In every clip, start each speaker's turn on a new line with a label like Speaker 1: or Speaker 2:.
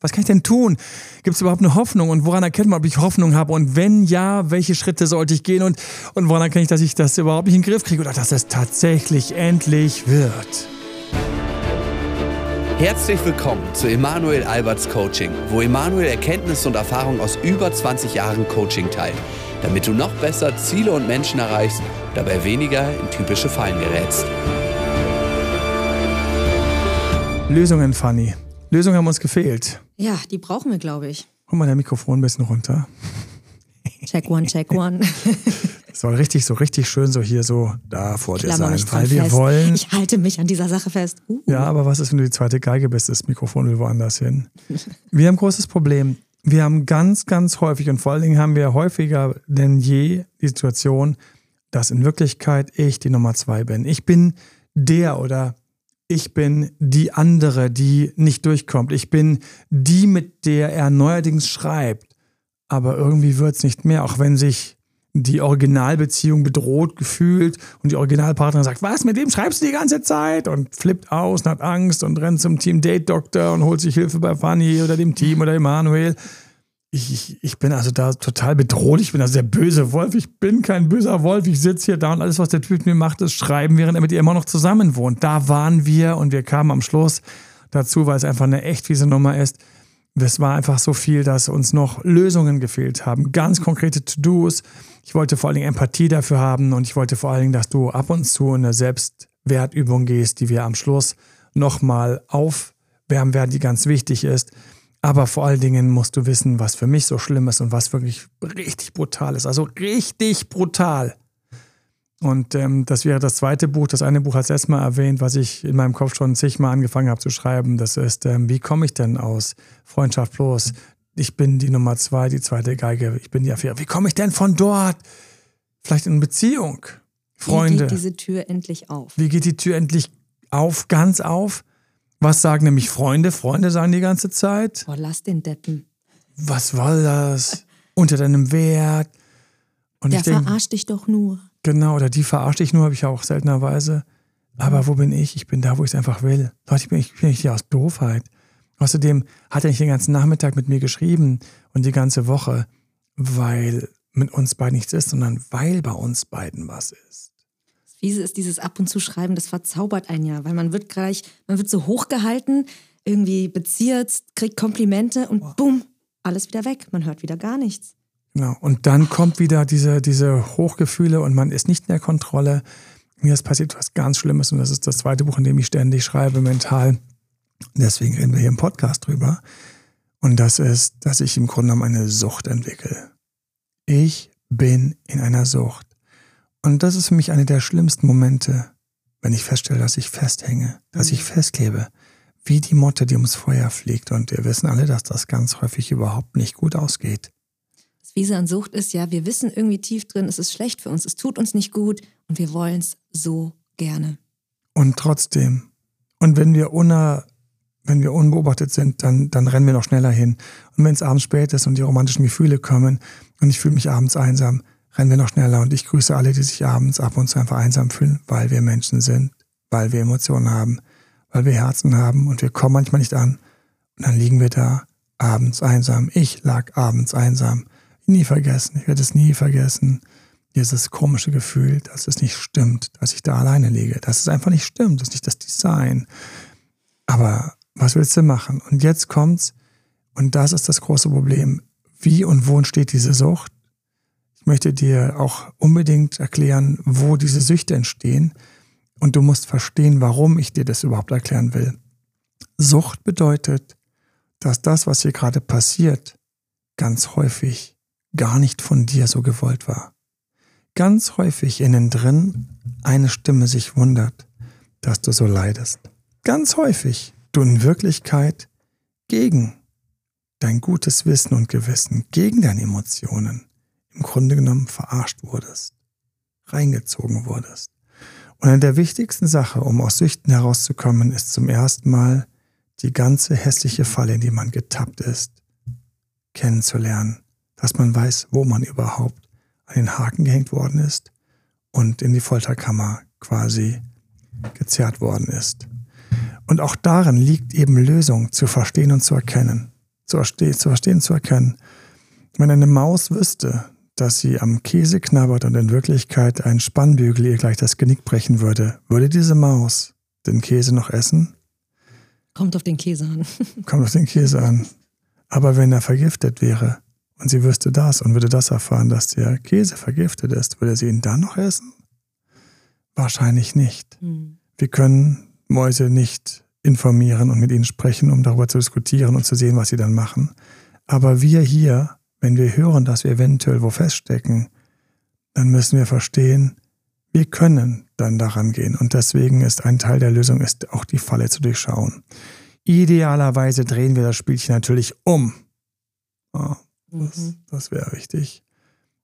Speaker 1: Was kann ich denn tun? Gibt es überhaupt eine Hoffnung? Und woran erkennt man, ob ich Hoffnung habe? Und wenn ja, welche Schritte sollte ich gehen? Und, und woran erkenne ich, dass ich das überhaupt nicht in den Griff kriege oder dass es tatsächlich endlich wird?
Speaker 2: Herzlich willkommen zu Emanuel Alberts Coaching, wo Emanuel Erkenntnisse und Erfahrung aus über 20 Jahren Coaching teilt, damit du noch besser Ziele und Menschen erreichst, dabei weniger in typische Fallen gerätst.
Speaker 1: Lösungen, Fanny. Lösungen haben uns gefehlt.
Speaker 3: Ja, die brauchen wir, glaube ich.
Speaker 1: Hol mal dein Mikrofon ein bisschen runter.
Speaker 3: Check one, check one.
Speaker 1: Das soll richtig, so richtig schön so hier so da vor dir sein,
Speaker 3: weil
Speaker 1: wir
Speaker 3: fest.
Speaker 1: wollen.
Speaker 3: Ich halte mich an dieser Sache fest.
Speaker 1: Uh. Ja, aber was ist, wenn du die zweite Geige bist? Das Mikrofon will woanders hin. wir haben ein großes Problem. Wir haben ganz, ganz häufig und vor allen Dingen haben wir häufiger denn je die Situation, dass in Wirklichkeit ich die Nummer zwei bin. Ich bin der oder ich bin die andere, die nicht durchkommt. Ich bin die, mit der er neuerdings schreibt. Aber irgendwie wird es nicht mehr, auch wenn sich die Originalbeziehung bedroht gefühlt und die Originalpartnerin sagt, was, mit dem schreibst du die ganze Zeit? Und flippt aus und hat Angst und rennt zum Team Date Doktor und holt sich Hilfe bei Fanny oder dem Team oder Emanuel ich, ich bin also da total bedrohlich, ich bin also der böse Wolf. Ich bin kein böser Wolf. Ich sitze hier da und alles, was der Typ mir macht, ist schreiben, während er mit ihr immer noch zusammen wohnt. Da waren wir und wir kamen am Schluss dazu, weil es einfach eine echt fiese Nummer ist. Es war einfach so viel, dass uns noch Lösungen gefehlt haben. Ganz konkrete To-Dos. Ich wollte vor allen Dingen Empathie dafür haben und ich wollte vor allen Dingen, dass du ab und zu in eine Selbstwertübung gehst, die wir am Schluss nochmal aufwärmen werden, die ganz wichtig ist. Aber vor allen Dingen musst du wissen, was für mich so schlimm ist und was wirklich richtig brutal ist. Also richtig brutal. Und ähm, das wäre das zweite Buch. Das eine Buch hat es erstmal erwähnt, was ich in meinem Kopf schon zigmal angefangen habe zu schreiben. Das ist, ähm, wie komme ich denn aus Freundschaft bloß? Ich bin die Nummer zwei, die zweite Geige. Ich bin die Affäre. Wie komme ich denn von dort? Vielleicht in Beziehung. Freunde.
Speaker 3: Wie geht diese Tür endlich auf?
Speaker 1: Wie geht die Tür endlich auf, ganz auf? Was sagen nämlich Freunde? Freunde sagen die ganze Zeit.
Speaker 3: Boah, lass den Deppen.
Speaker 1: Was war das? Unter deinem Wert.
Speaker 3: Und Der denk, verarscht dich doch nur.
Speaker 1: Genau, oder die verarscht dich nur, habe ich ja auch seltenerweise. Aber wo bin ich? Ich bin da, wo ich es einfach will. Leute, ich bin, ich bin nicht hier aus Doofheit. Außerdem hat er nicht den ganzen Nachmittag mit mir geschrieben und die ganze Woche, weil mit uns beiden nichts ist, sondern weil bei uns beiden was ist.
Speaker 3: Fiese ist dieses Ab und zu Schreiben, das verzaubert einen ja, weil man wird gleich, man wird so hochgehalten, irgendwie beziert, kriegt Komplimente und wow. bumm, alles wieder weg. Man hört wieder gar nichts.
Speaker 1: Genau. Und dann kommt wieder diese, diese Hochgefühle und man ist nicht in der Kontrolle. Mir ist passiert was ganz Schlimmes und das ist das zweite Buch, in dem ich ständig schreibe, mental. Deswegen reden wir hier im Podcast drüber. Und das ist, dass ich im Grunde genommen eine Sucht entwickle. Ich bin in einer Sucht. Und das ist für mich eine der schlimmsten Momente, wenn ich feststelle, dass ich festhänge, dass ich mhm. festklebe, wie die Motte, die ums Feuer fliegt. Und wir wissen alle, dass das ganz häufig überhaupt nicht gut ausgeht.
Speaker 3: Das Wiese an Sucht ist ja, wir wissen irgendwie tief drin, es ist schlecht für uns, es tut uns nicht gut und wir wollen es so gerne.
Speaker 1: Und trotzdem, und wenn wir uner, wenn wir unbeobachtet sind, dann, dann rennen wir noch schneller hin. Und wenn es abends spät ist und die romantischen Gefühle kommen und ich fühle mich abends einsam, rennen wir noch schneller. Und ich grüße alle, die sich abends ab und zu einfach einsam fühlen, weil wir Menschen sind, weil wir Emotionen haben, weil wir Herzen haben und wir kommen manchmal nicht an. Und dann liegen wir da abends einsam. Ich lag abends einsam. Nie vergessen. Ich werde es nie vergessen. Dieses komische Gefühl, dass es nicht stimmt, dass ich da alleine liege. Dass es einfach nicht stimmt. Das ist nicht das Design. Aber was willst du machen? Und jetzt kommt's. Und das ist das große Problem. Wie und wo entsteht diese Sucht? Möchte dir auch unbedingt erklären, wo diese Süchte entstehen. Und du musst verstehen, warum ich dir das überhaupt erklären will. Sucht bedeutet, dass das, was hier gerade passiert, ganz häufig gar nicht von dir so gewollt war. Ganz häufig innen drin eine Stimme sich wundert, dass du so leidest. Ganz häufig du in Wirklichkeit gegen dein gutes Wissen und Gewissen, gegen deine Emotionen, im Grunde genommen verarscht wurdest, reingezogen wurdest. Und eine der wichtigsten Sachen, um aus Süchten herauszukommen, ist zum ersten Mal die ganze hässliche Falle, in die man getappt ist, kennenzulernen, dass man weiß, wo man überhaupt an den Haken gehängt worden ist und in die Folterkammer quasi gezerrt worden ist. Und auch darin liegt eben Lösung zu verstehen und zu erkennen. zu verstehen, zu verstehen, zu erkennen. Wenn eine Maus wüsste, dass sie am Käse knabbert und in Wirklichkeit ein Spannbügel ihr gleich das Genick brechen würde, würde diese Maus den Käse noch essen?
Speaker 3: Kommt auf den Käse an.
Speaker 1: Kommt auf den Käse an. Aber wenn er vergiftet wäre und sie wüsste das und würde das erfahren, dass der Käse vergiftet ist, würde sie ihn dann noch essen? Wahrscheinlich nicht. Hm. Wir können Mäuse nicht informieren und mit ihnen sprechen, um darüber zu diskutieren und zu sehen, was sie dann machen. Aber wir hier, wenn wir hören, dass wir eventuell wo feststecken, dann müssen wir verstehen, wir können dann daran gehen. Und deswegen ist ein Teil der Lösung, ist auch die Falle zu durchschauen. Idealerweise drehen wir das Spielchen natürlich um. Ja, das, mhm. das wäre wichtig.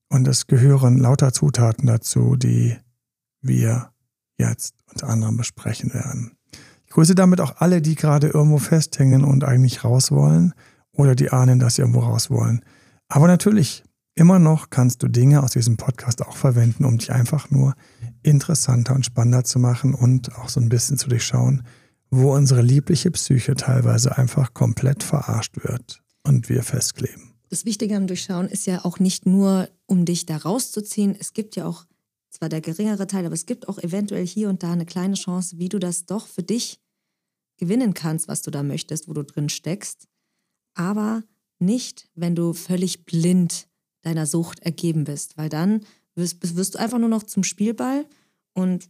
Speaker 1: Und es gehören lauter Zutaten dazu, die wir jetzt unter anderem besprechen werden. Ich grüße damit auch alle, die gerade irgendwo festhängen und eigentlich raus wollen oder die ahnen, dass sie irgendwo raus wollen. Aber natürlich, immer noch kannst du Dinge aus diesem Podcast auch verwenden, um dich einfach nur interessanter und spannender zu machen und auch so ein bisschen zu durchschauen, wo unsere liebliche Psyche teilweise einfach komplett verarscht wird und wir festkleben.
Speaker 3: Das Wichtige am Durchschauen ist ja auch nicht nur, um dich da rauszuziehen. Es gibt ja auch zwar der geringere Teil, aber es gibt auch eventuell hier und da eine kleine Chance, wie du das doch für dich gewinnen kannst, was du da möchtest, wo du drin steckst. Aber nicht, wenn du völlig blind deiner Sucht ergeben bist, weil dann wirst, wirst du einfach nur noch zum Spielball und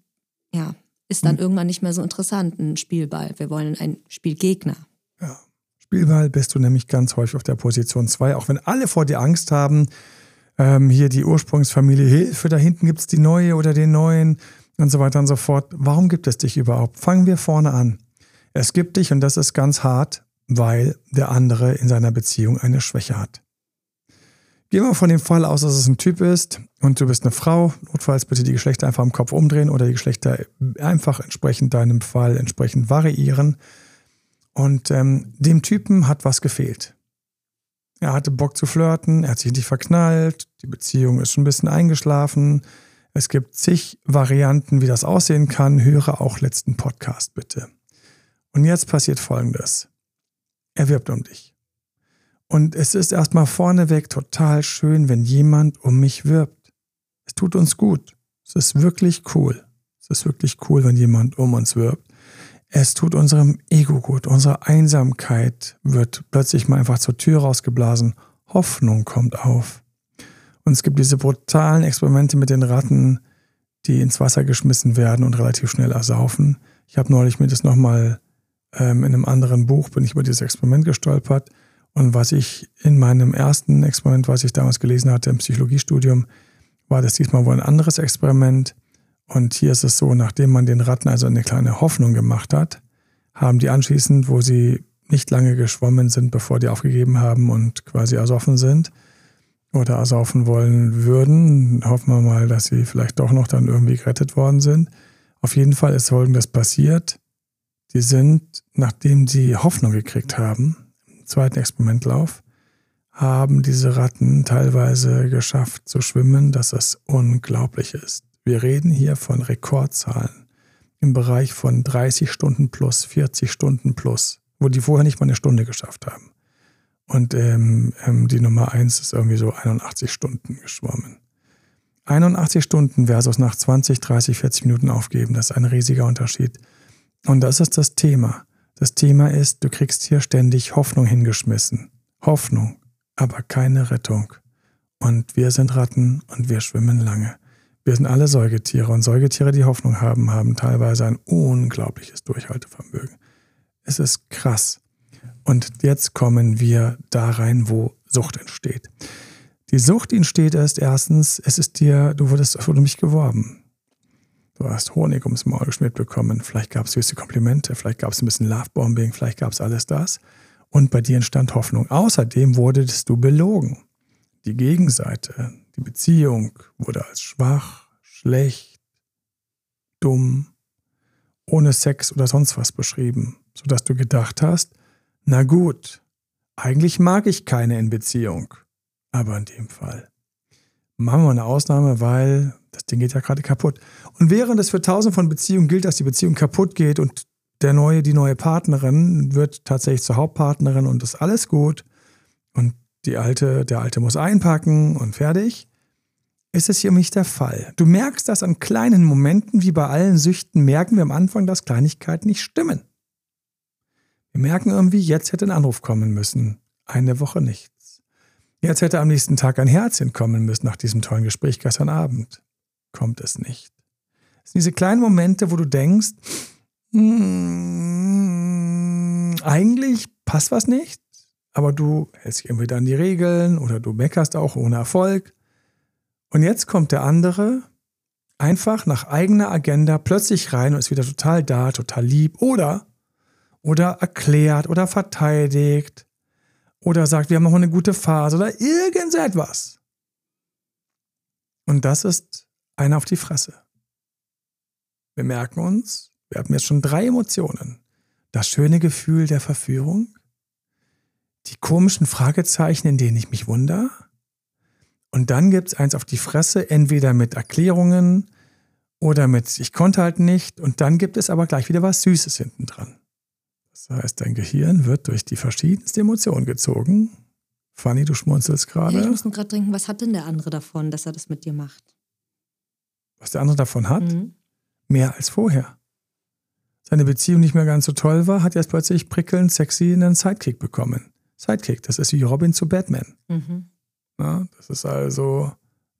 Speaker 3: ja, ist dann mhm. irgendwann nicht mehr so interessant, ein Spielball. Wir wollen einen Spielgegner.
Speaker 1: Ja. Spielball bist du nämlich ganz häufig auf der Position 2, auch wenn alle vor dir Angst haben. Ähm, hier die Ursprungsfamilie Hilfe, da hinten gibt es die neue oder den neuen und so weiter und so fort. Warum gibt es dich überhaupt? Fangen wir vorne an. Es gibt dich und das ist ganz hart, weil der andere in seiner Beziehung eine Schwäche hat. Gehen wir von dem Fall aus, dass es ein Typ ist und du bist eine Frau. Notfalls bitte die Geschlechter einfach im Kopf umdrehen oder die Geschlechter einfach entsprechend deinem Fall entsprechend variieren. Und ähm, dem Typen hat was gefehlt. Er hatte Bock zu flirten, er hat sich nicht verknallt, die Beziehung ist schon ein bisschen eingeschlafen. Es gibt zig Varianten, wie das aussehen kann. Höre auch letzten Podcast bitte. Und jetzt passiert Folgendes. Er wirbt um dich. Und es ist erstmal vorneweg total schön, wenn jemand um mich wirbt. Es tut uns gut. Es ist wirklich cool. Es ist wirklich cool, wenn jemand um uns wirbt. Es tut unserem Ego gut. Unsere Einsamkeit wird plötzlich mal einfach zur Tür rausgeblasen. Hoffnung kommt auf. Und es gibt diese brutalen Experimente mit den Ratten, die ins Wasser geschmissen werden und relativ schnell ersaufen. Ich habe neulich mir das nochmal in einem anderen Buch bin ich über dieses Experiment gestolpert. Und was ich in meinem ersten Experiment, was ich damals gelesen hatte im Psychologiestudium, war das diesmal wohl ein anderes Experiment. Und hier ist es so, nachdem man den Ratten also eine kleine Hoffnung gemacht hat, haben die anschließend, wo sie nicht lange geschwommen sind, bevor die aufgegeben haben und quasi ersoffen sind oder ersaufen wollen würden, hoffen wir mal, dass sie vielleicht doch noch dann irgendwie gerettet worden sind. Auf jeden Fall ist folgendes passiert. Die sind, nachdem sie Hoffnung gekriegt haben, im zweiten Experimentlauf, haben diese Ratten teilweise geschafft zu schwimmen, dass das unglaublich ist. Wir reden hier von Rekordzahlen im Bereich von 30 Stunden plus, 40 Stunden plus, wo die vorher nicht mal eine Stunde geschafft haben. Und ähm, ähm, die Nummer 1 ist irgendwie so 81 Stunden geschwommen. 81 Stunden versus nach 20, 30, 40 Minuten aufgeben, das ist ein riesiger Unterschied. Und das ist das Thema. Das Thema ist, du kriegst hier ständig Hoffnung hingeschmissen. Hoffnung, aber keine Rettung. Und wir sind Ratten und wir schwimmen lange. Wir sind alle Säugetiere und Säugetiere, die Hoffnung haben, haben teilweise ein unglaubliches Durchhaltevermögen. Es ist krass. Und jetzt kommen wir da rein, wo Sucht entsteht. Die Sucht entsteht erst erstens, es ist dir, du wurdest für mich geworben. Du hast Honig ums Maul geschmiert bekommen. Vielleicht gab es süße Komplimente, vielleicht gab es ein bisschen Lovebombing, vielleicht gab es alles das. Und bei dir entstand Hoffnung. Außerdem wurdest du belogen. Die Gegenseite, die Beziehung wurde als schwach, schlecht, dumm, ohne Sex oder sonst was beschrieben, sodass du gedacht hast, na gut, eigentlich mag ich keine in Beziehung. Aber in dem Fall machen wir eine Ausnahme, weil das Ding geht ja gerade kaputt. Und während es für tausend von Beziehungen gilt, dass die Beziehung kaputt geht und der neue, die neue Partnerin wird tatsächlich zur Hauptpartnerin und ist alles gut, und die Alte, der Alte muss einpacken und fertig, ist es hier nicht der Fall. Du merkst das an kleinen Momenten, wie bei allen Süchten, merken wir am Anfang, dass Kleinigkeiten nicht stimmen. Wir merken irgendwie, jetzt hätte ein Anruf kommen müssen. Eine Woche nichts. Jetzt hätte am nächsten Tag ein Herzchen kommen müssen nach diesem tollen Gespräch gestern Abend. Kommt es nicht. Es sind diese kleinen Momente, wo du denkst, hm, eigentlich passt was nicht, aber du hältst dich entweder an die Regeln oder du meckerst auch ohne Erfolg. Und jetzt kommt der andere einfach nach eigener Agenda plötzlich rein und ist wieder total da, total lieb oder oder erklärt oder verteidigt oder sagt, wir haben noch eine gute Phase oder irgendetwas. Und das ist einer auf die Fresse. Wir merken uns, wir haben jetzt schon drei Emotionen. Das schöne Gefühl der Verführung, die komischen Fragezeichen, in denen ich mich wundere. Und dann gibt es eins auf die Fresse, entweder mit Erklärungen oder mit ich konnte halt nicht. Und dann gibt es aber gleich wieder was Süßes hinten dran. Das heißt, dein Gehirn wird durch die verschiedensten Emotionen gezogen. Fanny, du schmunzelst gerade.
Speaker 3: Ja, ich muss nur gerade denken, was hat denn der andere davon, dass er das mit dir macht?
Speaker 1: Was der andere davon hat? Mhm. Mehr als vorher. Seine Beziehung nicht mehr ganz so toll war, hat er jetzt plötzlich prickelnd sexy einen Sidekick bekommen. Sidekick, das ist wie Robin zu Batman. Mhm. Ja, das ist also,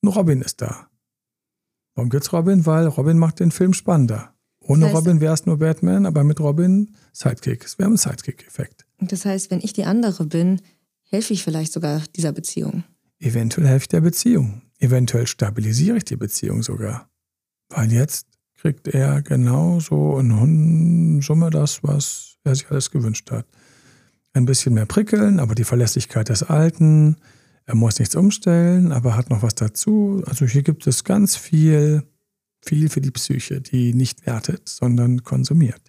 Speaker 1: ein Robin ist da. Warum gibt's Robin? Weil Robin macht den Film spannender. Ohne das heißt, Robin wäre es nur Batman, aber mit Robin Sidekick. Es wäre ein Sidekick-Effekt.
Speaker 3: Das heißt, wenn ich die andere bin, helfe ich vielleicht sogar dieser Beziehung.
Speaker 1: Eventuell helfe ich der Beziehung. Eventuell stabilisiere ich die Beziehung sogar. Weil jetzt kriegt er genau so in Summe das, was er sich alles gewünscht hat. Ein bisschen mehr prickeln, aber die Verlässlichkeit des Alten. Er muss nichts umstellen, aber hat noch was dazu. Also hier gibt es ganz viel viel für die Psyche, die nicht wertet, sondern konsumiert.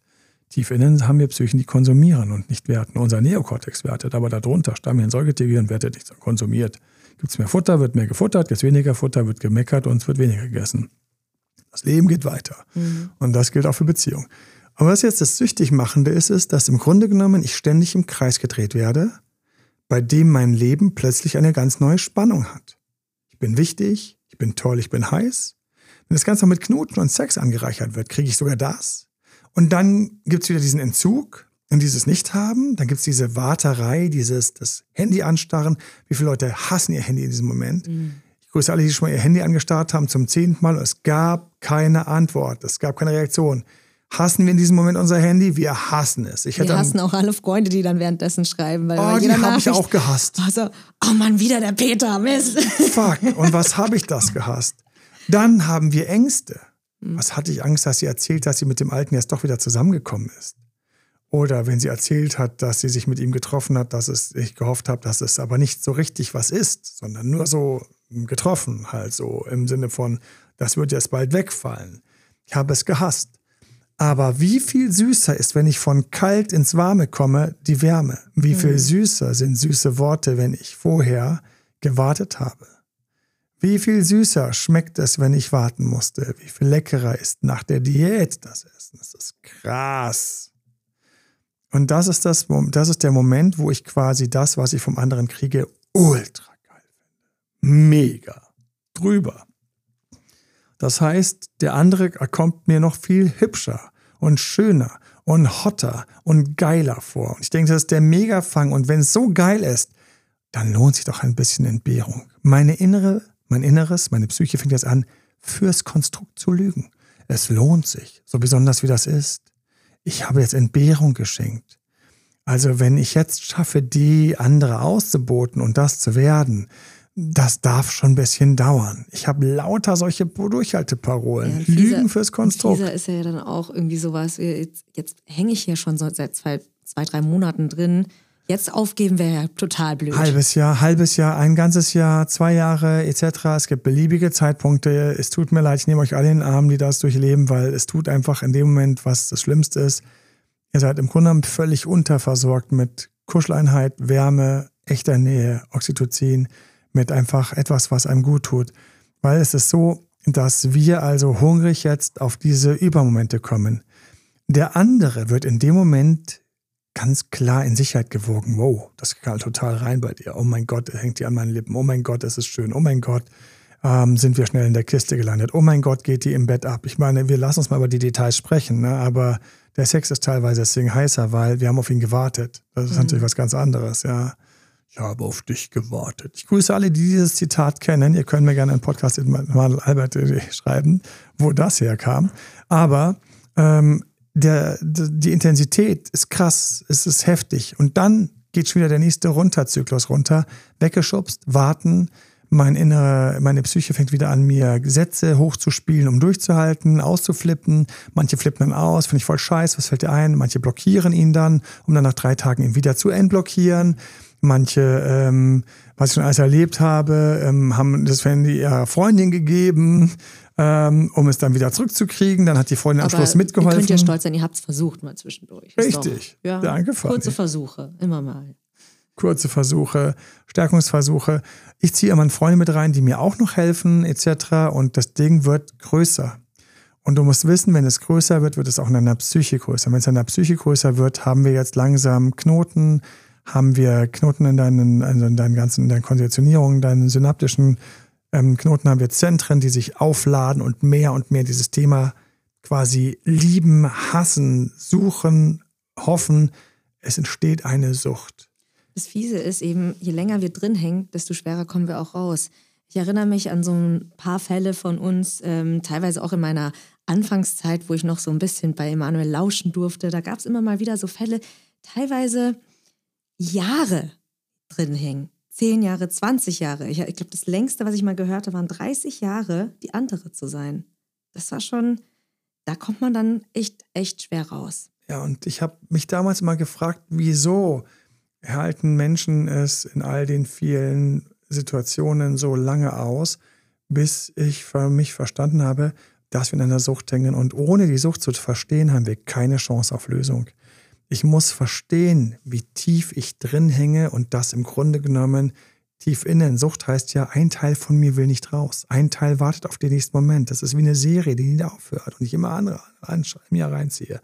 Speaker 1: Tief innen haben wir Psychen, die konsumieren und nicht werten. Unser Neokortex wertet, aber darunter Stammhirn, Säugetiergehirn wertet nicht, sondern konsumiert. Gibt es mehr Futter, wird mehr gefuttert, gibt es weniger Futter, wird gemeckert und es wird weniger gegessen. Das Leben geht weiter. Mhm. Und das gilt auch für Beziehungen. Aber was jetzt das süchtig machende ist, ist, dass im Grunde genommen ich ständig im Kreis gedreht werde, bei dem mein Leben plötzlich eine ganz neue Spannung hat. Ich bin wichtig, ich bin toll, ich bin heiß, wenn das Ganze noch mit Knuten und Sex angereichert wird, kriege ich sogar das. Und dann gibt's wieder diesen Entzug und dieses Nicht-Haben. Dann gibt's diese Warterei, dieses das Handy anstarren. Wie viele Leute hassen ihr Handy in diesem Moment? Mhm. Ich grüße alle, die schon mal ihr Handy angestarrt haben zum zehnten Mal. Und es gab keine Antwort. Es gab keine Reaktion. Hassen wir in diesem Moment unser Handy? Wir hassen es.
Speaker 3: Ich wir hassen auch alle Freunde, die dann währenddessen schreiben. Weil
Speaker 1: oh, die habe ich auch gehasst.
Speaker 3: Also, oh Mann, wieder der Peter, Mist.
Speaker 1: Fuck, und was habe ich das gehasst? Dann haben wir Ängste. Hm. Was hatte ich Angst, dass sie erzählt, dass sie mit dem Alten jetzt doch wieder zusammengekommen ist? Oder wenn sie erzählt hat, dass sie sich mit ihm getroffen hat, dass es, ich gehofft habe, dass es aber nicht so richtig was ist, sondern nur so getroffen, halt so im Sinne von, das wird jetzt bald wegfallen. Ich habe es gehasst. Aber wie viel süßer ist, wenn ich von kalt ins Warme komme, die Wärme? Wie viel hm. süßer sind süße Worte, wenn ich vorher gewartet habe? Wie viel süßer schmeckt es, wenn ich warten musste? Wie viel leckerer ist nach der Diät das Essen? Das ist krass. Und das ist, das, das ist der Moment, wo ich quasi das, was ich vom anderen kriege, ultra geil finde. Mega. Drüber. Das heißt, der andere kommt mir noch viel hübscher und schöner und hotter und geiler vor. Und ich denke, das ist der Megafang. Und wenn es so geil ist, dann lohnt sich doch ein bisschen Entbehrung. Meine innere mein Inneres, meine Psyche fängt jetzt an, fürs Konstrukt zu lügen. Es lohnt sich, so besonders wie das ist. Ich habe jetzt Entbehrung geschenkt. Also wenn ich jetzt schaffe, die andere auszuboten und das zu werden, das darf schon ein bisschen dauern. Ich habe lauter solche Durchhalteparolen. Ja, Lügen fürs Konstrukt.
Speaker 3: Dieser ist ja dann auch irgendwie sowas, jetzt, jetzt hänge ich hier schon seit zwei, zwei, drei Monaten drin Jetzt aufgeben wäre ja total blöd.
Speaker 1: Halbes Jahr, halbes Jahr, ein ganzes Jahr, zwei Jahre etc. Es gibt beliebige Zeitpunkte. Es tut mir leid, ich nehme euch alle in den Arm, die das durchleben, weil es tut einfach in dem Moment, was das Schlimmste ist. Ihr seid im Grunde genommen völlig unterversorgt mit Kuscheleinheit, Wärme, echter Nähe, Oxytocin, mit einfach etwas, was einem gut tut. Weil es ist so, dass wir also hungrig jetzt auf diese Übermomente kommen. Der andere wird in dem Moment ganz klar in Sicherheit gewogen. Wow, das kam total rein bei dir. Oh mein Gott, hängt die an meinen Lippen. Oh mein Gott, es ist schön. Oh mein Gott, ähm, sind wir schnell in der Kiste gelandet. Oh mein Gott, geht die im Bett ab. Ich meine, wir lassen uns mal über die Details sprechen, ne? aber der Sex ist teilweise deswegen heißer, weil wir haben auf ihn gewartet. Das ist mhm. natürlich was ganz anderes, ja. Ich habe auf dich gewartet. Ich grüße alle, die dieses Zitat kennen. Ihr könnt mir gerne einen Podcast in Albert schreiben, wo das herkam. Aber ähm, der, die Intensität ist krass, es ist heftig. Und dann geht schon wieder der nächste Runterzyklus runter. Weggeschubst, warten, mein innere, meine Psyche fängt wieder an, mir Sätze hochzuspielen, um durchzuhalten, auszuflippen. Manche flippen dann aus, finde ich voll scheiß, was fällt dir ein? Manche blockieren ihn dann, um dann nach drei Tagen ihn wieder zu entblockieren. Manche, ähm, was ich schon alles erlebt habe, ähm, haben das Handy ihrer Freundin gegeben, ähm, um es dann wieder zurückzukriegen. Dann hat die Freundin am Schluss mitgeholfen. Ihr
Speaker 3: könnt ja stolz sein, ihr habt es versucht mal zwischendurch.
Speaker 1: Richtig.
Speaker 3: Doch, ja, Danke, Kurze Versuche, immer mal
Speaker 1: kurze Versuche, Stärkungsversuche. Ich ziehe immer Freunde mit rein, die mir auch noch helfen, etc. Und das Ding wird größer. Und du musst wissen, wenn es größer wird, wird es auch in deiner Psyche größer. Wenn es in deiner Psyche größer wird, haben wir jetzt langsam Knoten, haben wir Knoten in deinen, also in deinen ganzen, in deinen Konditionierungen, deinen synaptischen ähm, Knoten, haben wir Zentren, die sich aufladen und mehr und mehr dieses Thema quasi lieben, hassen, suchen, hoffen. Es entsteht eine Sucht.
Speaker 3: Das Fiese ist eben, je länger wir drin hängen, desto schwerer kommen wir auch raus. Ich erinnere mich an so ein paar Fälle von uns, ähm, teilweise auch in meiner Anfangszeit, wo ich noch so ein bisschen bei Emanuel lauschen durfte. Da gab es immer mal wieder so Fälle, teilweise Jahre drin hängen. Zehn Jahre, 20 Jahre. Ich, ich glaube, das längste, was ich mal gehört habe, waren 30 Jahre, die andere zu sein. Das war schon, da kommt man dann echt, echt schwer raus.
Speaker 1: Ja, und ich habe mich damals mal gefragt, wieso? halten Menschen es in all den vielen Situationen so lange aus, bis ich für mich verstanden habe, dass wir in einer Sucht hängen. Und ohne die Sucht zu verstehen, haben wir keine Chance auf Lösung. Ich muss verstehen, wie tief ich drin hänge und das im Grunde genommen tief innen. Sucht heißt ja, ein Teil von mir will nicht raus. Ein Teil wartet auf den nächsten Moment. Das ist wie eine Serie, die nie aufhört und ich immer andere an, mir reinziehe.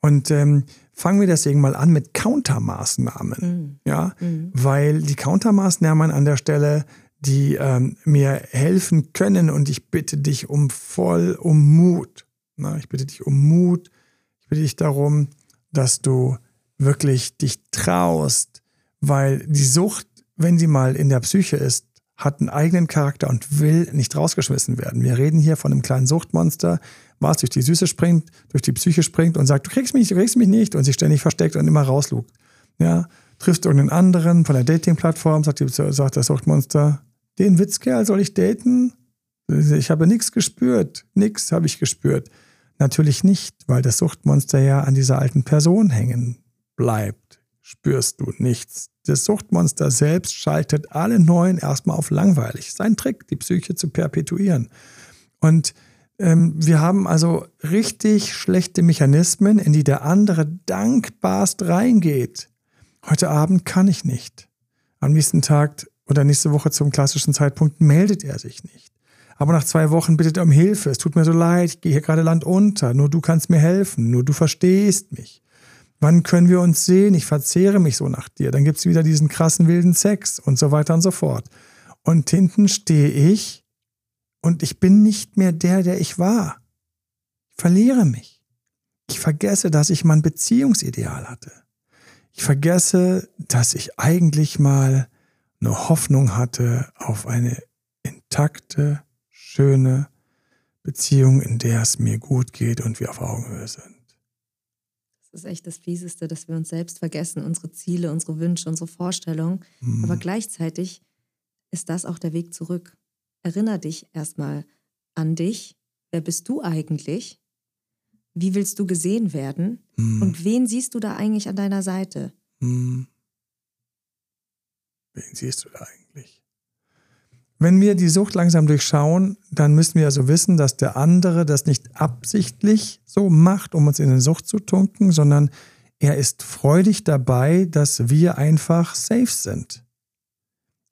Speaker 1: Und ähm, fangen wir deswegen mal an mit Countermaßnahmen. Mhm. Ja, mhm. weil die Countermaßnahmen an der Stelle, die ähm, mir helfen können und ich bitte dich um voll um Mut. Na, ich bitte dich um Mut. Ich bitte dich darum, dass du wirklich dich traust, weil die Sucht, wenn sie mal in der Psyche ist, hat einen eigenen Charakter und will nicht rausgeschmissen werden. Wir reden hier von einem kleinen Suchtmonster, was durch die Süße springt, durch die Psyche springt und sagt, du kriegst mich, du kriegst mich nicht und sich ständig versteckt und immer rauslugt. Ja, triffst du irgendeinen anderen von der Dating-Plattform, sagt, sagt das Suchtmonster, den Witzkerl soll ich daten? Ich habe nichts gespürt, nichts habe ich gespürt. Natürlich nicht, weil das Suchtmonster ja an dieser alten Person hängen bleibt. Spürst du nichts. Das Suchtmonster selbst schaltet alle Neuen erstmal auf langweilig. Sein Trick, die Psyche zu perpetuieren. Und ähm, wir haben also richtig schlechte Mechanismen, in die der andere dankbarst reingeht. Heute Abend kann ich nicht. Am nächsten Tag oder nächste Woche zum klassischen Zeitpunkt meldet er sich nicht. Aber nach zwei Wochen bittet er um Hilfe. Es tut mir so leid, ich gehe hier gerade Land unter. Nur du kannst mir helfen. Nur du verstehst mich. Wann können wir uns sehen? Ich verzehre mich so nach dir. Dann gibt es wieder diesen krassen wilden Sex und so weiter und so fort. Und hinten stehe ich und ich bin nicht mehr der, der ich war. Ich verliere mich. Ich vergesse, dass ich mal ein Beziehungsideal hatte. Ich vergesse, dass ich eigentlich mal eine Hoffnung hatte auf eine intakte, schöne Beziehung, in der es mir gut geht und wir auf Augenhöhe sind.
Speaker 3: Das ist echt das Fieseste, dass wir uns selbst vergessen, unsere Ziele, unsere Wünsche, unsere Vorstellungen. Mhm. Aber gleichzeitig ist das auch der Weg zurück erinnere dich erstmal an dich. Wer bist du eigentlich? Wie willst du gesehen werden? Hm. Und wen siehst du da eigentlich an deiner Seite? Hm.
Speaker 1: Wen siehst du da eigentlich? Wenn wir die Sucht langsam durchschauen, dann müssen wir also wissen, dass der andere das nicht absichtlich so macht, um uns in eine Sucht zu tunken, sondern er ist freudig dabei, dass wir einfach safe sind.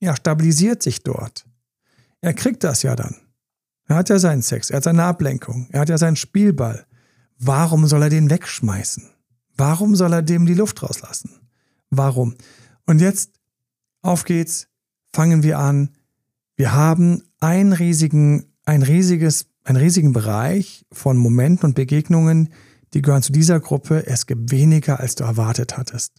Speaker 1: Er stabilisiert sich dort. Er kriegt das ja dann. Er hat ja seinen Sex, er hat seine Ablenkung, er hat ja seinen Spielball. Warum soll er den wegschmeißen? Warum soll er dem die Luft rauslassen? Warum? Und jetzt, auf geht's, fangen wir an. Wir haben einen riesigen, ein riesiges, einen riesigen Bereich von Momenten und Begegnungen, die gehören zu dieser Gruppe. Es gibt weniger, als du erwartet hattest.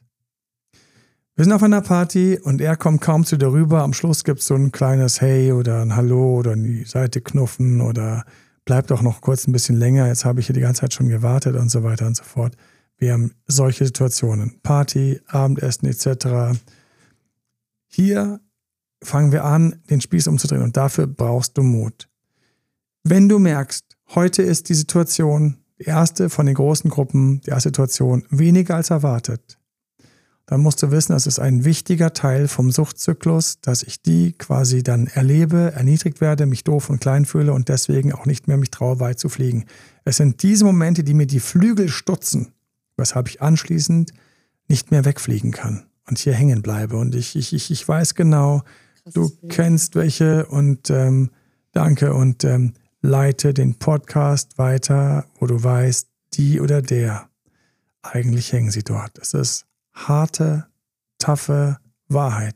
Speaker 1: Wir sind auf einer Party und er kommt kaum zu dir rüber. Am Schluss gibt es so ein kleines Hey oder ein Hallo oder in die Seite knuffen oder bleib doch noch kurz ein bisschen länger. Jetzt habe ich hier die ganze Zeit schon gewartet und so weiter und so fort. Wir haben solche Situationen. Party, Abendessen etc. Hier fangen wir an, den Spieß umzudrehen und dafür brauchst du Mut. Wenn du merkst, heute ist die Situation, die erste von den großen Gruppen, die erste Situation, weniger als erwartet, dann musst du wissen, es ist ein wichtiger Teil vom Suchtzyklus, dass ich die quasi dann erlebe, erniedrigt werde, mich doof und klein fühle und deswegen auch nicht mehr mich traue, weit zu fliegen. Es sind diese Momente, die mir die Flügel stutzen, weshalb ich anschließend nicht mehr wegfliegen kann und hier hängen bleibe. Und ich, ich, ich, ich weiß genau, du kennst welche und ähm, danke und ähm, leite den Podcast weiter, wo du weißt, die oder der, eigentlich hängen sie dort. Es ist harte, taffe Wahrheit.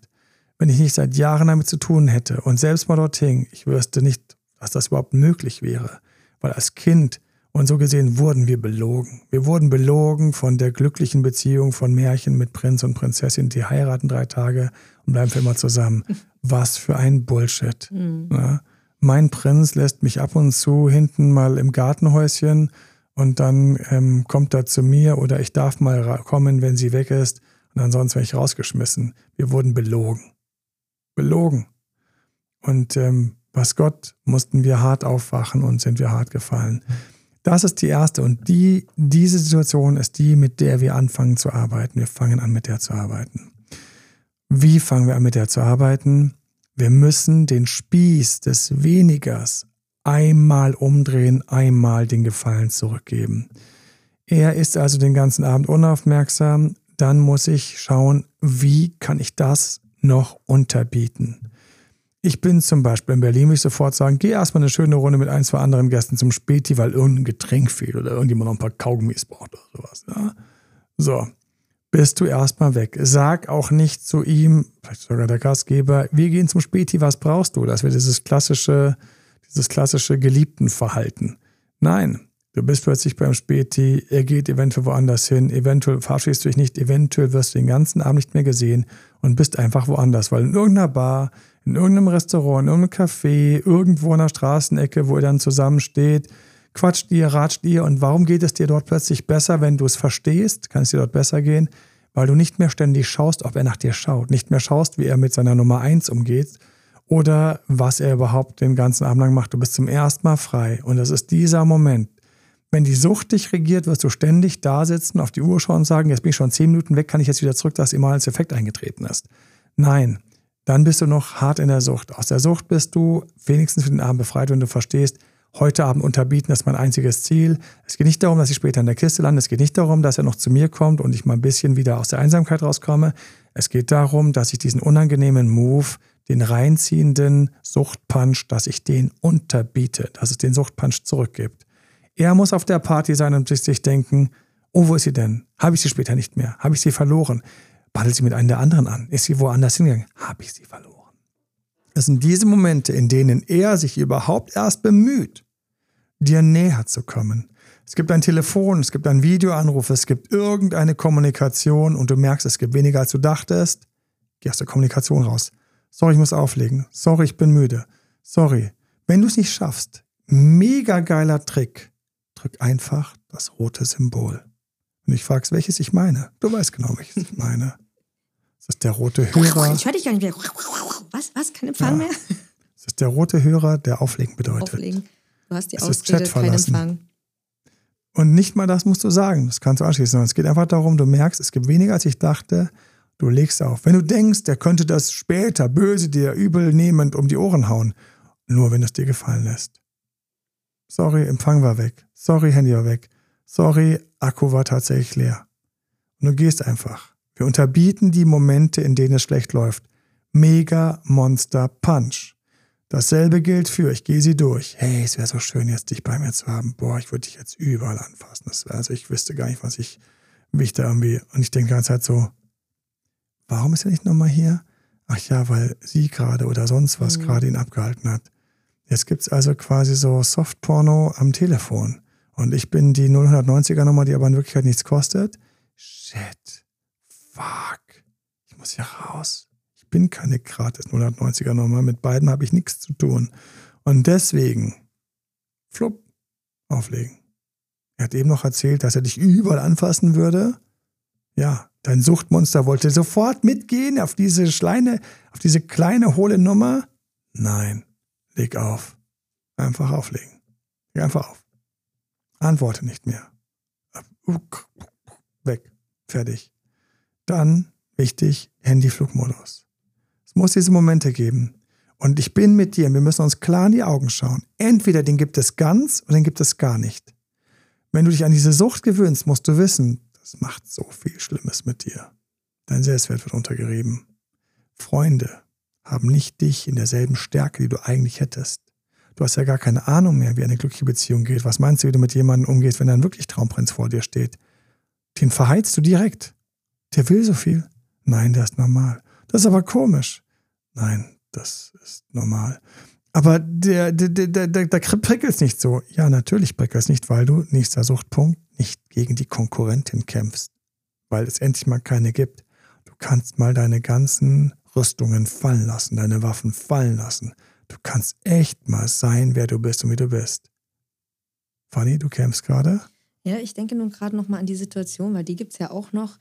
Speaker 1: Wenn ich nicht seit Jahren damit zu tun hätte und selbst mal dort hing, ich wüsste nicht, dass das überhaupt möglich wäre. Weil als Kind und so gesehen wurden wir belogen. Wir wurden belogen von der glücklichen Beziehung von Märchen mit Prinz und Prinzessin, die heiraten drei Tage und bleiben für immer zusammen. Was für ein Bullshit. Mhm. Ja? Mein Prinz lässt mich ab und zu hinten mal im Gartenhäuschen und dann ähm, kommt er zu mir oder ich darf mal kommen, wenn sie weg ist und ansonsten werde ich rausgeschmissen. Wir wurden belogen. Belogen. Und ähm, was Gott mussten wir hart aufwachen und sind wir hart gefallen. Das ist die erste und die, diese Situation ist die, mit der wir anfangen zu arbeiten. Wir fangen an, mit der zu arbeiten. Wie fangen wir an, mit der zu arbeiten? Wir müssen den Spieß des Wenigers einmal umdrehen, einmal den Gefallen zurückgeben. Er ist also den ganzen Abend unaufmerksam, dann muss ich schauen, wie kann ich das noch unterbieten. Ich bin zum Beispiel in Berlin, würde ich sofort sagen, geh erstmal eine schöne Runde mit ein, zwei anderen Gästen zum Späti, weil irgendein Getränk fehlt oder irgendjemand noch ein paar Kaugummis braucht oder sowas. Ja? So, bist du erstmal weg. Sag auch nicht zu ihm, vielleicht sogar der Gastgeber, wir gehen zum Späti, was brauchst du? Das wird dieses klassische, dieses klassische Geliebtenverhalten. Nein, du bist plötzlich beim Späti, er geht eventuell woanders hin, eventuell verabschiedest du dich nicht, eventuell wirst du den ganzen Abend nicht mehr gesehen und bist einfach woanders, weil in irgendeiner Bar, in irgendeinem Restaurant, in irgendeinem Café, irgendwo in der Straßenecke, wo ihr dann zusammensteht, quatscht ihr, ratscht ihr und warum geht es dir dort plötzlich besser, wenn du es verstehst, kann es dir dort besser gehen, weil du nicht mehr ständig schaust, ob er nach dir schaut, nicht mehr schaust, wie er mit seiner Nummer eins umgeht, oder was er überhaupt den ganzen Abend lang macht. Du bist zum ersten Mal frei. Und das ist dieser Moment. Wenn die Sucht dich regiert, wirst du ständig da sitzen, auf die Uhr schauen und sagen, jetzt bin ich schon zehn Minuten weg, kann ich jetzt wieder zurück, dass immer als Effekt eingetreten ist. Nein, dann bist du noch hart in der Sucht. Aus der Sucht bist du wenigstens für den Abend befreit, wenn du verstehst, heute Abend unterbieten, ist mein einziges Ziel. Es geht nicht darum, dass ich später in der Kiste lande. Es geht nicht darum, dass er noch zu mir kommt und ich mal ein bisschen wieder aus der Einsamkeit rauskomme. Es geht darum, dass ich diesen unangenehmen Move den reinziehenden Suchtpunch, dass ich den unterbiete, dass es den Suchtpunch zurückgibt. Er muss auf der Party sein und sich denken, oh, wo ist sie denn? Habe ich sie später nicht mehr? Habe ich sie verloren? Bandelt sie mit einem der anderen an? Ist sie woanders hingegangen? Habe ich sie verloren? Es sind diese Momente, in denen er sich überhaupt erst bemüht, dir näher zu kommen. Es gibt ein Telefon, es gibt einen Videoanruf, es gibt irgendeine Kommunikation und du merkst, es gibt weniger als du dachtest. Geh aus der Kommunikation raus. Sorry, ich muss auflegen. Sorry, ich bin müde. Sorry. Wenn du es nicht schaffst, mega geiler Trick. Drück einfach das rote Symbol. Und ich fragst, welches ich meine. Du weißt genau, welches ich meine. Das ist der rote Hörer.
Speaker 3: Ich höre dich gar nicht mehr. Was? Was? Kein Empfang ja. mehr?
Speaker 1: Das ist der rote Hörer, der Auflegen bedeutet.
Speaker 3: Auflegen. Du hast die
Speaker 1: es
Speaker 3: Ausrede, kein Empfang.
Speaker 1: Und nicht mal das musst du sagen. Das kannst du anschließen. Sondern es geht einfach darum, du merkst, es gibt weniger, als ich dachte. Du legst auf. Wenn du denkst, der könnte das später böse dir übel nehmend um die Ohren hauen, nur wenn es dir gefallen lässt. Sorry, Empfang war weg. Sorry, Handy war weg. Sorry, Akku war tatsächlich leer. Und du gehst einfach. Wir unterbieten die Momente, in denen es schlecht läuft. Mega Monster Punch. Dasselbe gilt für, ich gehe sie durch. Hey, es wäre so schön, jetzt dich bei mir zu haben. Boah, ich würde dich jetzt überall anfassen. Das wär, also ich wüsste gar nicht, was ich wie ich da irgendwie, und ich denke die ganze Zeit so, warum ist er nicht nochmal hier? Ach ja, weil sie gerade oder sonst was mhm. gerade ihn abgehalten hat. Jetzt gibt es also quasi so Softporno am Telefon. Und ich bin die 090er Nummer, die aber in Wirklichkeit nichts kostet. Shit. Fuck. Ich muss hier raus. Ich bin keine gratis 090er Nummer. Mit beiden habe ich nichts zu tun. Und deswegen, flupp, auflegen. Er hat eben noch erzählt, dass er dich überall anfassen würde. Ja, dein Suchtmonster wollte sofort mitgehen auf diese Schleine, auf diese kleine hohle Nummer. Nein, leg auf. Einfach auflegen. Leg einfach auf. Antworte nicht mehr. Weg. Fertig. Dann, wichtig, Handyflugmodus. Es muss diese Momente geben. Und ich bin mit dir. Wir müssen uns klar in die Augen schauen. Entweder den gibt es ganz oder den gibt es gar nicht. Wenn du dich an diese Sucht gewöhnst, musst du wissen, das macht so viel Schlimmes mit dir. Dein Selbstwert wird untergerieben. Freunde haben nicht dich in derselben Stärke, die du eigentlich hättest. Du hast ja gar keine Ahnung mehr, wie eine glückliche Beziehung geht. Was meinst du, wie du mit jemandem umgehst, wenn ein wirklich Traumprinz vor dir steht? Den verheizt du direkt. Der will so viel. Nein, der ist normal. Das ist aber komisch. Nein, das ist normal. Aber der, der, der, der, der prickelt es nicht so. Ja, natürlich prickelt es nicht, weil du, nächster Suchtpunkt, nicht gegen die Konkurrentin kämpfst. Weil es endlich mal keine gibt. Du kannst mal deine ganzen Rüstungen fallen lassen, deine Waffen fallen lassen. Du kannst echt mal sein, wer du bist und wie du bist. Fanny, du kämpfst gerade?
Speaker 3: Ja, ich denke nun gerade noch mal an die Situation, weil die gibt es ja auch noch,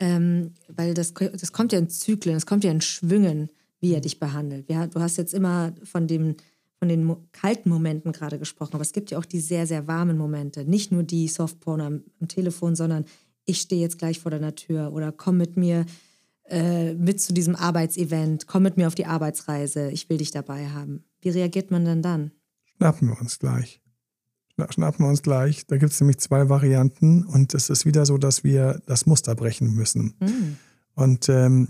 Speaker 3: ähm, weil das, das kommt ja in Zyklen, es kommt ja in Schwüngen wie er dich behandelt. Ja, du hast jetzt immer von, dem, von den kalten Momenten gerade gesprochen, aber es gibt ja auch die sehr, sehr warmen Momente. Nicht nur die Softporn am, am Telefon, sondern ich stehe jetzt gleich vor deiner Tür oder komm mit mir äh, mit zu diesem Arbeitsevent, komm mit mir auf die Arbeitsreise, ich will dich dabei haben. Wie reagiert man denn dann?
Speaker 1: Schnappen wir uns gleich. Schnappen wir uns gleich. Da gibt es nämlich zwei Varianten und es ist wieder so, dass wir das Muster brechen müssen. Mhm. Und ähm,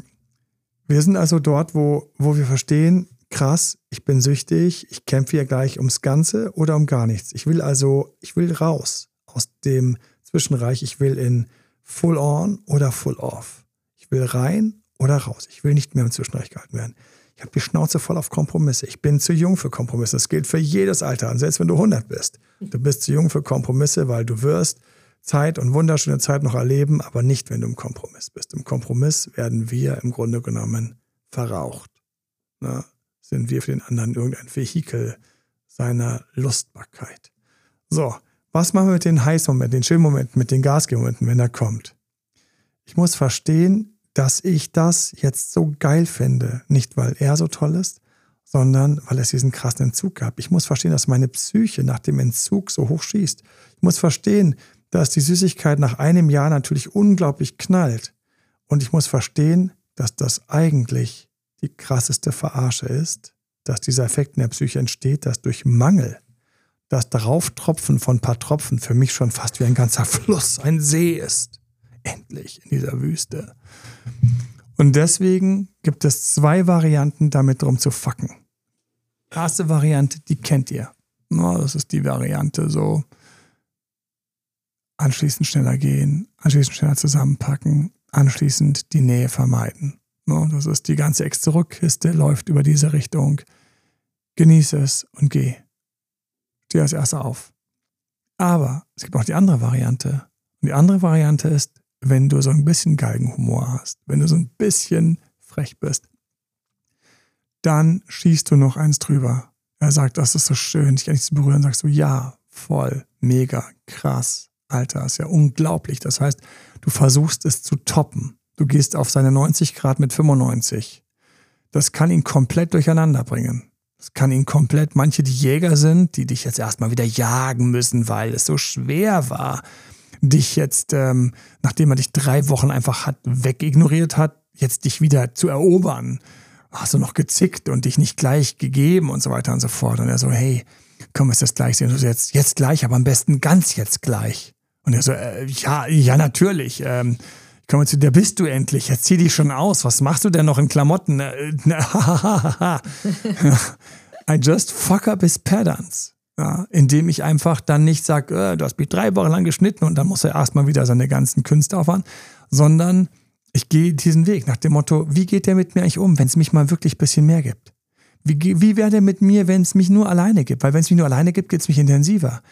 Speaker 1: wir sind also dort, wo, wo wir verstehen, krass, ich bin süchtig, ich kämpfe hier gleich ums Ganze oder um gar nichts. Ich will also, ich will raus aus dem Zwischenreich. Ich will in Full On oder Full Off. Ich will rein oder raus. Ich will nicht mehr im Zwischenreich gehalten werden. Ich habe die Schnauze voll auf Kompromisse. Ich bin zu jung für Kompromisse. Das gilt für jedes Alter. Und selbst wenn du 100 bist, du bist zu jung für Kompromisse, weil du wirst Zeit und wunderschöne Zeit noch erleben, aber nicht, wenn du im Kompromiss bist. Im Kompromiss werden wir im Grunde genommen verraucht. Na, sind wir für den anderen irgendein Vehikel seiner Lustbarkeit. So, was machen wir mit den Heißmomenten, den Chillmomenten, mit den Gasgemomenten, wenn er kommt? Ich muss verstehen, dass ich das jetzt so geil finde. Nicht, weil er so toll ist, sondern weil es diesen krassen Entzug gab. Ich muss verstehen, dass meine Psyche nach dem Entzug so hoch schießt. Ich muss verstehen, dass die Süßigkeit nach einem Jahr natürlich unglaublich knallt. Und ich muss verstehen, dass das eigentlich die krasseste Verarsche ist, dass dieser Effekt in der Psyche entsteht, dass durch Mangel das Drauftropfen von paar Tropfen für mich schon fast wie ein ganzer Fluss, ein See ist. Endlich in dieser Wüste. Und deswegen gibt es zwei Varianten, damit drum zu fucken. Erste Variante, die kennt ihr. das ist die Variante so, anschließend schneller gehen, anschließend schneller zusammenpacken, anschließend die Nähe vermeiden. Das ist die ganze Ex-Zurück-Kiste, läuft über diese Richtung. Genieße es und geh. Steh als erster auf. Aber es gibt auch die andere Variante. Und die andere Variante ist, wenn du so ein bisschen Geigenhumor hast, wenn du so ein bisschen frech bist, dann schießt du noch eins drüber. Er sagt, das ist so schön, dich endlich zu berühren, sagst du, ja, voll, mega, krass, Alter, ist ja unglaublich. Das heißt, du versuchst es zu toppen. Du gehst auf seine 90 Grad mit 95. Das kann ihn komplett durcheinander bringen. Das kann ihn komplett, manche, die Jäger sind, die dich jetzt erstmal wieder jagen müssen, weil es so schwer war, dich jetzt, ähm, nachdem er dich drei Wochen einfach hat, wegignoriert hat, jetzt dich wieder zu erobern. Hast du noch gezickt und dich nicht gleich gegeben und so weiter und so fort. Und er so, hey, komm, ist das gleich sehen? Jetzt, jetzt gleich, aber am besten ganz jetzt gleich. Und er so, äh, ja, ja, natürlich. Ähm, ich komme zu dir, bist du endlich? Jetzt zieh dich schon aus. Was machst du denn noch in Klamotten? Äh, I just fuck up his patterns. Ja, indem ich einfach dann nicht sage, äh, du hast mich drei Wochen lang geschnitten und dann muss er erstmal wieder seine ganzen Künste auffahren, sondern ich gehe diesen Weg nach dem Motto, wie geht der mit mir eigentlich um, wenn es mich mal wirklich ein bisschen mehr gibt? Wie, wie wäre der mit mir, wenn es mich nur alleine gibt? Weil wenn es mich nur alleine gibt, gibt es mich intensiver.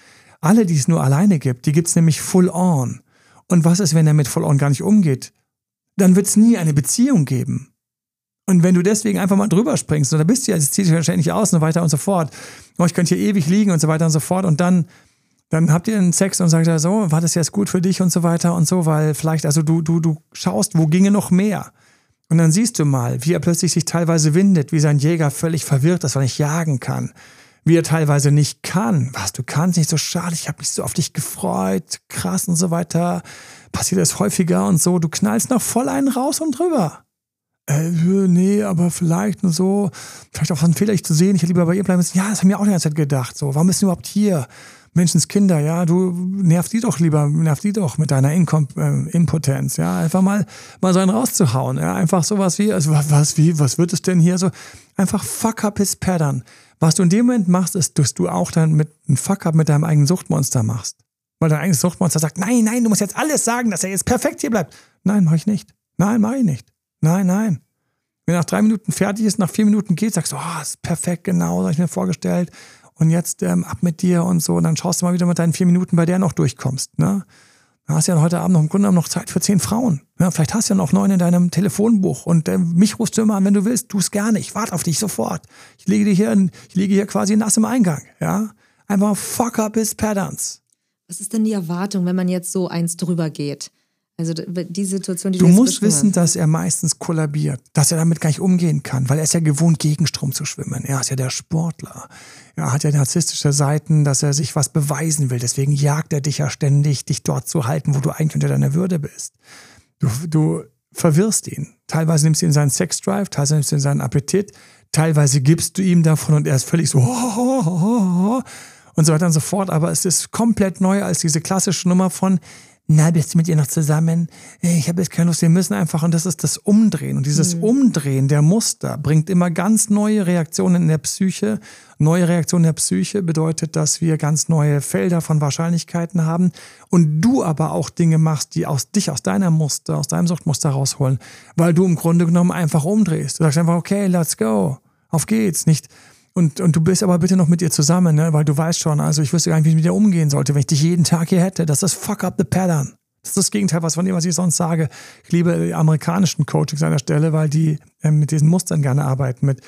Speaker 1: Alle, die es nur alleine gibt, die gibt es nämlich full on. Und was ist, wenn er mit full on gar nicht umgeht? Dann wird es nie eine Beziehung geben. Und wenn du deswegen einfach mal drüber springst, und da bist du ja, es zieht sich wahrscheinlich aus und so weiter und so fort. Oh, ich könnte hier ewig liegen und so weiter und so fort. Und dann, dann habt ihr einen Sex und sagt er so, war das jetzt gut für dich und so weiter und so, weil vielleicht, also du, du, du schaust, wo ginge noch mehr? Und dann siehst du mal, wie er plötzlich sich teilweise windet, wie sein Jäger völlig verwirrt ist, weil er nicht jagen kann. Wie er teilweise nicht kann. Was, du kannst nicht so schade, ich habe mich so auf dich gefreut, krass und so weiter. Passiert das häufiger und so, du knallst noch voll einen raus und drüber äh, nee, aber vielleicht nur so, vielleicht auch ein Fehler ich zu sehen, ich hätte lieber bei ihr bleiben müssen. Ja, das haben wir auch die ganze Zeit gedacht. So, warum bist du überhaupt hier? Menschenskinder, ja, du nerv die doch lieber, nerv die doch mit deiner Inkom äh, Impotenz, ja, einfach mal, mal so einen rauszuhauen, ja, einfach sowas wie, also was, wie, was wird es denn hier so, einfach fuck up his pattern. Was du in dem Moment machst, ist, dass du auch dann mit einem Fuck up mit deinem eigenen Suchtmonster machst. Weil dein eigenes Suchtmonster sagt, nein, nein, du musst jetzt alles sagen, dass er jetzt perfekt hier bleibt. Nein, mach ich nicht. Nein, mach ich nicht. Nein, nein. Wenn nach drei Minuten fertig ist, nach vier Minuten geht, sagst du, oh, ist perfekt, genau, so habe ich mir vorgestellt. Und jetzt ähm, ab mit dir und so. Und dann schaust du mal wieder mit deinen vier Minuten, bei der noch durchkommst. Ne? Dann hast du ja heute Abend noch im Grunde genommen noch Zeit für zehn Frauen. Ja, vielleicht hast du ja noch neun in deinem Telefonbuch. Und äh, mich rufst du immer an, wenn du willst. Tu es gerne. Ich warte auf dich sofort. Ich lege dir hier, ich liege hier quasi nass im Eingang. Ja? Einfach fuck up his patterns.
Speaker 3: Was ist denn die Erwartung, wenn man jetzt so eins drüber geht? Also die Situation, die
Speaker 1: du, du musst wissen, hast. dass er meistens kollabiert, dass er damit gar nicht umgehen kann, weil er ist ja gewohnt, gegen Strom zu schwimmen. Er ist ja der Sportler. Er hat ja narzisstische Seiten, dass er sich was beweisen will. Deswegen jagt er dich ja ständig, dich dort zu halten, wo du eigentlich unter deiner Würde bist. Du, du verwirrst ihn. Teilweise nimmst du ihn seinen Sexdrive, teilweise nimmst du ihn seinen Appetit, teilweise gibst du ihm davon und er ist völlig so und so weiter und so fort. Aber es ist komplett neu als diese klassische Nummer von na, bist du mit ihr noch zusammen? Ich habe jetzt keine Lust, wir müssen einfach, und das ist das Umdrehen. Und dieses mhm. Umdrehen der Muster bringt immer ganz neue Reaktionen in der Psyche. Neue Reaktionen in der Psyche bedeutet, dass wir ganz neue Felder von Wahrscheinlichkeiten haben und du aber auch Dinge machst, die aus dich, aus deiner Muster, aus deinem Suchtmuster rausholen, weil du im Grunde genommen einfach umdrehst. Du sagst einfach, okay, let's go. Auf geht's. Nicht, und, und du bist aber bitte noch mit ihr zusammen, ne? weil du weißt schon, also ich wüsste gar nicht, wie ich mit dir umgehen sollte, wenn ich dich jeden Tag hier hätte. Das ist fuck up the pattern. Das ist das Gegenteil was von dem, was ich sonst sage. Ich liebe die amerikanischen Coachings an der Stelle, weil die äh, mit diesen Mustern gerne arbeiten. Mit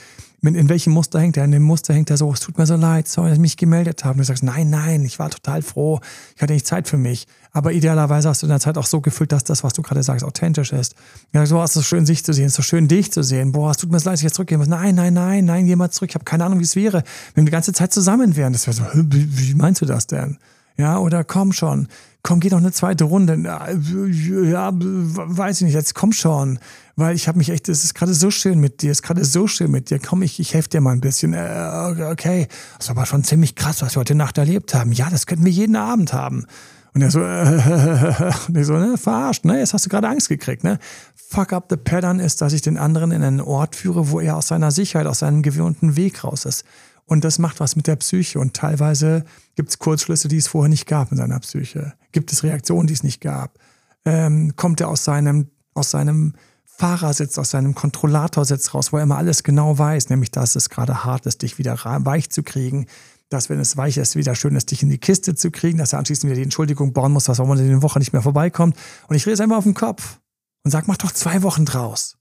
Speaker 1: in welchem Muster hängt er? In dem Muster hängt er so, es tut mir so leid, sorry, dass ich mich gemeldet habe. Und du sagst, nein, nein, ich war total froh, ich hatte nicht Zeit für mich. Aber idealerweise hast du in der Zeit auch so gefühlt, dass das, was du gerade sagst, authentisch ist. Ja, so hast es schön, sich zu sehen, es ist so schön, dich zu sehen. Boah, es tut mir so leid, dass ich jetzt zurückgehen muss. Nein, nein, nein, nein, geh mal zurück. Ich habe keine Ahnung, wie es wäre, wenn wir die ganze Zeit zusammen wären. Das wäre so, wie, wie meinst du das denn? Ja, oder komm schon, komm, geh doch eine zweite Runde. Ja, weiß ich nicht, jetzt komm schon. Weil ich habe mich echt, es ist gerade so schön mit dir, es ist gerade so schön mit dir. Komm, ich, ich helfe dir mal ein bisschen. Äh, okay, das war aber schon ziemlich krass, was wir heute Nacht erlebt haben. Ja, das könnten wir jeden Abend haben. Und er so, äh, und ich so, ne, verarscht, ne? Jetzt hast du gerade Angst gekriegt, ne? Fuck up the pattern ist, dass ich den anderen in einen Ort führe, wo er aus seiner Sicherheit, aus seinem gewohnten Weg raus ist. Und das macht was mit der Psyche. Und teilweise gibt es Kurzschlüsse, die es vorher nicht gab in seiner Psyche. Gibt es Reaktionen, die es nicht gab? Ähm, kommt er aus seinem, aus seinem Fahrersitz, aus seinem Kontrollatorsitz raus, wo er immer alles genau weiß, nämlich dass es gerade hart ist, dich wieder weich zu kriegen, dass wenn es weich ist, wieder schön ist, dich in die Kiste zu kriegen, dass er anschließend wieder die Entschuldigung bauen muss, dass er in der Woche nicht mehr vorbeikommt. Und ich rede es einfach auf den Kopf und sag, mach doch zwei Wochen draus.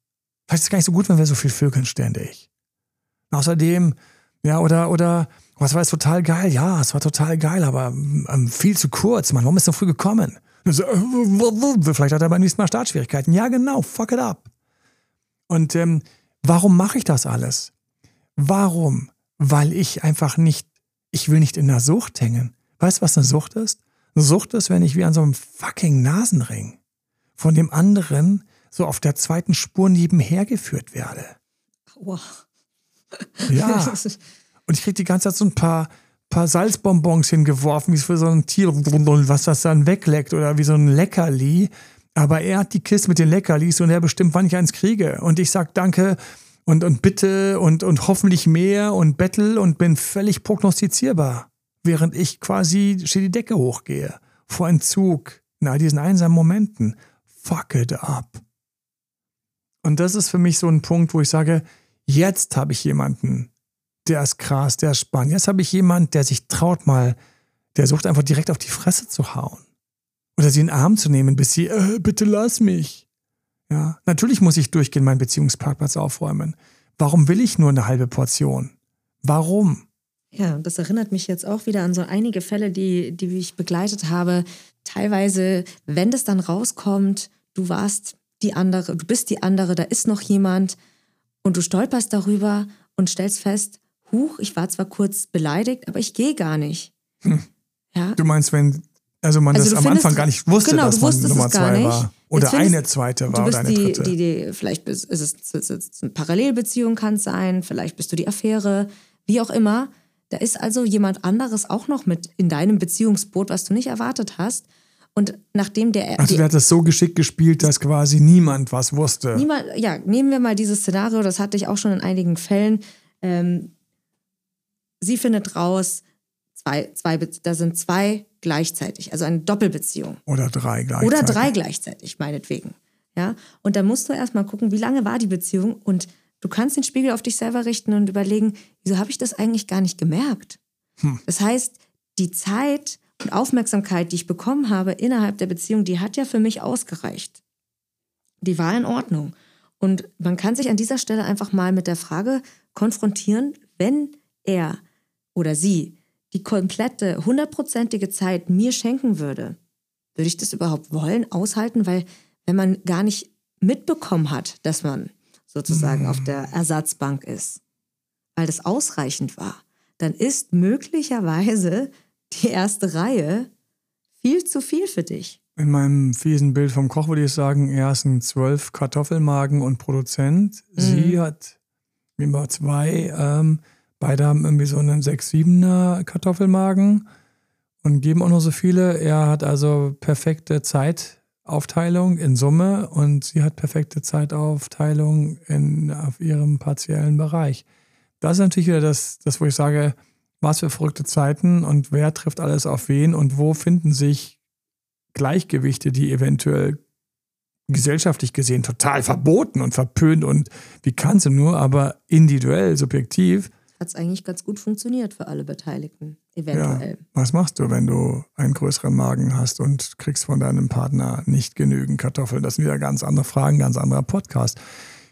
Speaker 1: Vielleicht ist es gar nicht so gut, wenn wir so viel vögeln ständig. außerdem ja, oder, oder, was war jetzt total geil? Ja, es war total geil, aber ähm, viel zu kurz, Mann. Warum ist so früh gekommen? So, äh, vielleicht hat er beim nächsten Mal Startschwierigkeiten. Ja, genau, fuck it up. Und ähm, warum mache ich das alles? Warum? Weil ich einfach nicht, ich will nicht in der Sucht hängen. Weißt du, was eine Sucht ist? Eine Sucht ist, wenn ich wie an so einem fucking Nasenring von dem anderen so auf der zweiten Spur nebenher geführt werde. Wow. Ja. Und ich krieg die ganze Zeit so ein paar, paar Salzbonbons hingeworfen, wie es für so ein Tier, was das dann wegleckt oder wie so ein Leckerli. Aber er hat die Kiste mit den Leckerlis und er bestimmt, wann ich eins kriege. Und ich sag Danke und, und bitte und, und hoffentlich mehr und bettel und bin völlig prognostizierbar. während ich quasi die Decke hochgehe. Vor Entzug, in all diesen einsamen Momenten. Fuck it up. Und das ist für mich so ein Punkt, wo ich sage, jetzt habe ich jemanden, der ist krass, der ist spannend. Jetzt habe ich jemanden, der sich traut mal, der sucht einfach direkt auf die Fresse zu hauen. Oder sie in den Arm zu nehmen, bis sie, äh, bitte lass mich. Ja, natürlich muss ich durchgehen meinen Beziehungsparkplatz aufräumen. Warum will ich nur eine halbe Portion? Warum?
Speaker 3: Ja, das erinnert mich jetzt auch wieder an so einige Fälle, die, die ich begleitet habe. Teilweise, wenn das dann rauskommt, du warst die andere, du bist die andere, da ist noch jemand und du stolperst darüber und stellst fest, huch, ich war zwar kurz beleidigt, aber ich gehe gar nicht. Hm.
Speaker 1: Ja? Du meinst, wenn also man also das am findest, Anfang gar nicht wusste, genau, dass man Nummer zwei war. Oder findest, eine zweite war oder eine
Speaker 3: die,
Speaker 1: dritte.
Speaker 3: Die, die, vielleicht ist es, ist es eine Parallelbeziehung kann es sein, vielleicht bist du die Affäre, wie auch immer. Da ist also jemand anderes auch noch mit in deinem Beziehungsboot, was du nicht erwartet hast. Und nachdem der.
Speaker 1: Also, der hat das so geschickt gespielt, dass quasi niemand was wusste.
Speaker 3: Niemand, ja, nehmen wir mal dieses Szenario, das hatte ich auch schon in einigen Fällen. Ähm, sie findet raus, zwei, zwei, da sind zwei gleichzeitig, also eine Doppelbeziehung.
Speaker 1: Oder drei gleichzeitig.
Speaker 3: Oder drei gleichzeitig, meinetwegen. Ja, und da musst du erstmal gucken, wie lange war die Beziehung und du kannst den Spiegel auf dich selber richten und überlegen, wieso habe ich das eigentlich gar nicht gemerkt? Hm. Das heißt, die Zeit und Aufmerksamkeit, die ich bekommen habe innerhalb der Beziehung, die hat ja für mich ausgereicht. Die war in Ordnung. Und man kann sich an dieser Stelle einfach mal mit der Frage konfrontieren, wenn er oder sie die komplette, hundertprozentige Zeit mir schenken würde, würde ich das überhaupt wollen, aushalten? Weil wenn man gar nicht mitbekommen hat, dass man sozusagen mhm. auf der Ersatzbank ist, weil das ausreichend war, dann ist möglicherweise die erste Reihe viel zu viel für dich.
Speaker 1: In meinem fiesen Bild vom Koch würde ich sagen, er ist ein zwölf Kartoffelmagen und Produzent. Mhm. Sie hat immer zwei ähm, Beide haben irgendwie so einen 6-7er Kartoffelmagen und geben auch noch so viele. Er hat also perfekte Zeitaufteilung in Summe und sie hat perfekte Zeitaufteilung in, auf ihrem partiellen Bereich. Das ist natürlich wieder das, das, wo ich sage, was für verrückte Zeiten und wer trifft alles auf wen und wo finden sich Gleichgewichte, die eventuell gesellschaftlich gesehen total verboten und verpönt und wie kannst du nur, aber individuell, subjektiv
Speaker 3: hat es eigentlich ganz gut funktioniert für alle Beteiligten, eventuell.
Speaker 1: Ja. Was machst du, wenn du einen größeren Magen hast und kriegst von deinem Partner nicht genügend Kartoffeln? Das sind wieder ganz andere Fragen, ganz anderer Podcast.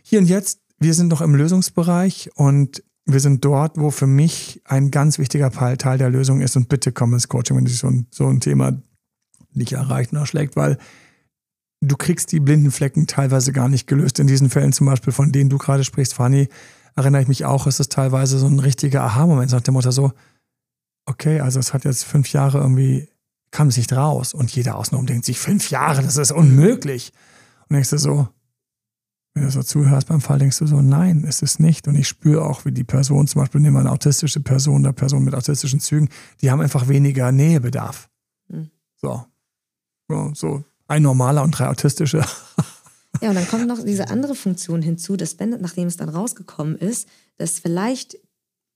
Speaker 1: Hier und jetzt, wir sind noch im Lösungsbereich und wir sind dort, wo für mich ein ganz wichtiger Teil der Lösung ist. Und bitte komm ins Coaching, wenn dich so ein, so ein Thema nicht erreicht und erschlägt, weil du kriegst die blinden Flecken teilweise gar nicht gelöst. In diesen Fällen zum Beispiel, von denen du gerade sprichst, Fanny, erinnere ich mich auch, ist es teilweise so ein richtiger Aha-Moment, nach dem Motto so, okay, also es hat jetzt fünf Jahre irgendwie, kam es nicht raus. Und jeder außenrum denkt sich, fünf Jahre, das ist unmöglich. Und denkst du so, wenn du so zuhörst beim Fall, denkst du so, nein, ist es nicht. Und ich spüre auch, wie die Person, zum Beispiel nehmen wir eine autistische Person oder Person mit autistischen Zügen, die haben einfach weniger Nähebedarf. Mhm. So. so. So ein normaler und drei autistische.
Speaker 3: Ja, und dann kommt noch diese andere Funktion hinzu, dass wenn, nachdem es dann rausgekommen ist, dass vielleicht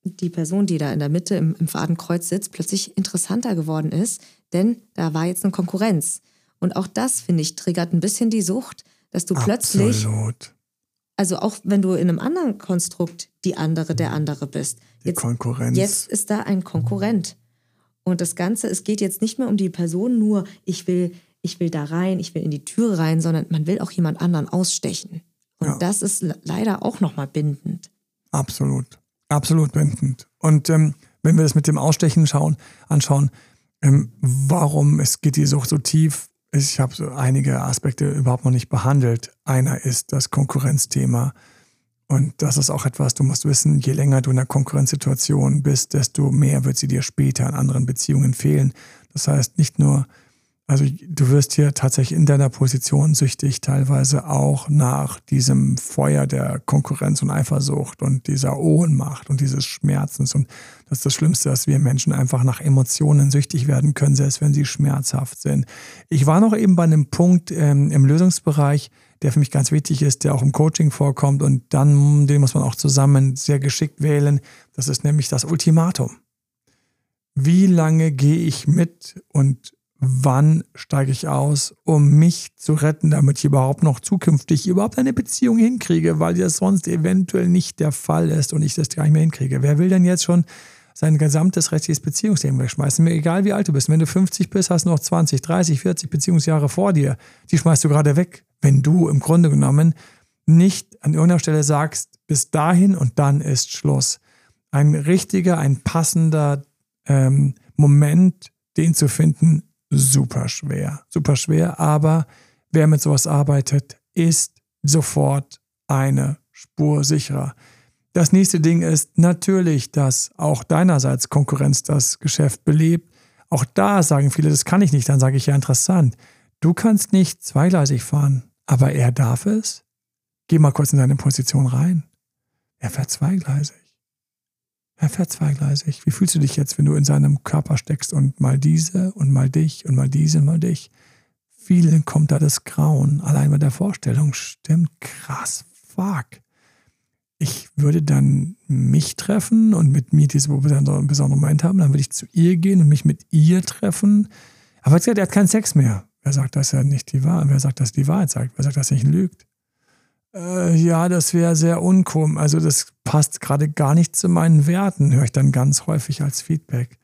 Speaker 3: die Person, die da in der Mitte im, im Fadenkreuz sitzt, plötzlich interessanter geworden ist, denn da war jetzt eine Konkurrenz. Und auch das, finde ich, triggert ein bisschen die Sucht, dass du Absolut. plötzlich, also auch wenn du in einem anderen Konstrukt die andere, der andere bist.
Speaker 1: Die jetzt, Konkurrenz.
Speaker 3: Jetzt ist da ein Konkurrent. Und das Ganze, es geht jetzt nicht mehr um die Person nur, ich will ich will da rein, ich will in die Tür rein, sondern man will auch jemand anderen ausstechen. Und ja. das ist leider auch nochmal bindend.
Speaker 1: Absolut. Absolut bindend. Und ähm, wenn wir das mit dem Ausstechen schauen, anschauen, ähm, warum es geht die Sucht so tief, ich habe so einige Aspekte überhaupt noch nicht behandelt. Einer ist das Konkurrenzthema. Und das ist auch etwas, du musst wissen, je länger du in einer Konkurrenzsituation bist, desto mehr wird sie dir später in anderen Beziehungen fehlen. Das heißt, nicht nur also du wirst hier tatsächlich in deiner Position süchtig, teilweise auch nach diesem Feuer der Konkurrenz und Eifersucht und dieser Ohnmacht und dieses Schmerzens. Und das ist das Schlimmste, dass wir Menschen einfach nach Emotionen süchtig werden können, selbst wenn sie schmerzhaft sind. Ich war noch eben bei einem Punkt ähm, im Lösungsbereich, der für mich ganz wichtig ist, der auch im Coaching vorkommt und dann, den muss man auch zusammen sehr geschickt wählen. Das ist nämlich das Ultimatum. wie lange gehe ich mit und wann steige ich aus, um mich zu retten, damit ich überhaupt noch zukünftig überhaupt eine Beziehung hinkriege, weil das sonst eventuell nicht der Fall ist und ich das gar nicht mehr hinkriege. Wer will denn jetzt schon sein gesamtes restliches Beziehungsleben wegschmeißen? Mir egal, wie alt du bist. Wenn du 50 bist, hast du noch 20, 30, 40 Beziehungsjahre vor dir. Die schmeißt du gerade weg, wenn du im Grunde genommen nicht an irgendeiner Stelle sagst, bis dahin und dann ist Schluss. Ein richtiger, ein passender ähm, Moment, den zu finden, super schwer. Super schwer, aber wer mit sowas arbeitet, ist sofort eine Spur sicherer. Das nächste Ding ist natürlich, dass auch deinerseits Konkurrenz das Geschäft belebt. Auch da sagen viele, das kann ich nicht. Dann sage ich ja interessant. Du kannst nicht zweigleisig fahren, aber er darf es. Geh mal kurz in seine Position rein. Er fährt zweigleisig. Er fährt zweigleisig. Wie fühlst du dich jetzt, wenn du in seinem Körper steckst und mal diese und mal dich und mal diese und mal dich? Vielen kommt da das Grauen. Allein bei der Vorstellung stimmt krass. Fuck. Ich würde dann mich treffen und mit mir diese besonderen Moment haben. Dann würde ich zu ihr gehen und mich mit ihr treffen. Aber er hat keinen Sex mehr. Wer sagt, dass er nicht die Wahrheit, wer sagt, dass er die Wahrheit sagt? Wer sagt, dass er nicht lügt? Äh, ja, das wäre sehr unkom. Also das passt gerade gar nicht zu meinen Werten, höre ich dann ganz häufig als Feedback.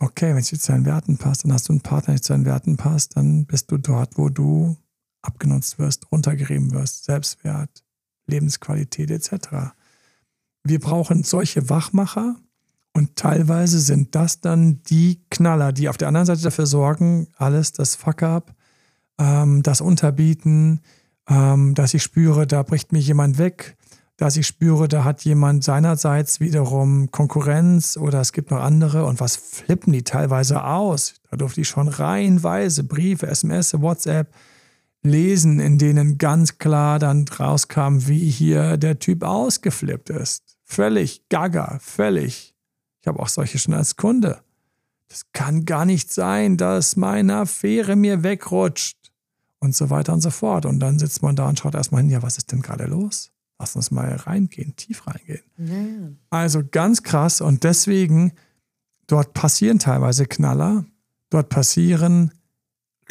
Speaker 1: Okay, wenn es zu deinen Werten passt, dann hast du einen Partner, der zu deinen Werten passt, dann bist du dort, wo du abgenutzt wirst, runtergerieben wirst, Selbstwert, Lebensqualität etc. Wir brauchen solche Wachmacher und teilweise sind das dann die Knaller, die auf der anderen Seite dafür sorgen, alles das Fuck-up, ähm, das Unterbieten, ähm, dass ich spüre, da bricht mir jemand weg, dass ich spüre, da hat jemand seinerseits wiederum Konkurrenz oder es gibt noch andere und was flippen die teilweise aus? Da durfte ich schon reihenweise Briefe, SMS, WhatsApp lesen, in denen ganz klar dann rauskam, wie hier der Typ ausgeflippt ist. Völlig gaga, völlig. Ich habe auch solche schon als Kunde. Das kann gar nicht sein, dass meine Affäre mir wegrutscht und so weiter und so fort. Und dann sitzt man da und schaut erstmal hin, ja, was ist denn gerade los? Lass uns mal reingehen, tief reingehen. Ja. Also ganz krass und deswegen, dort passieren teilweise Knaller, dort passieren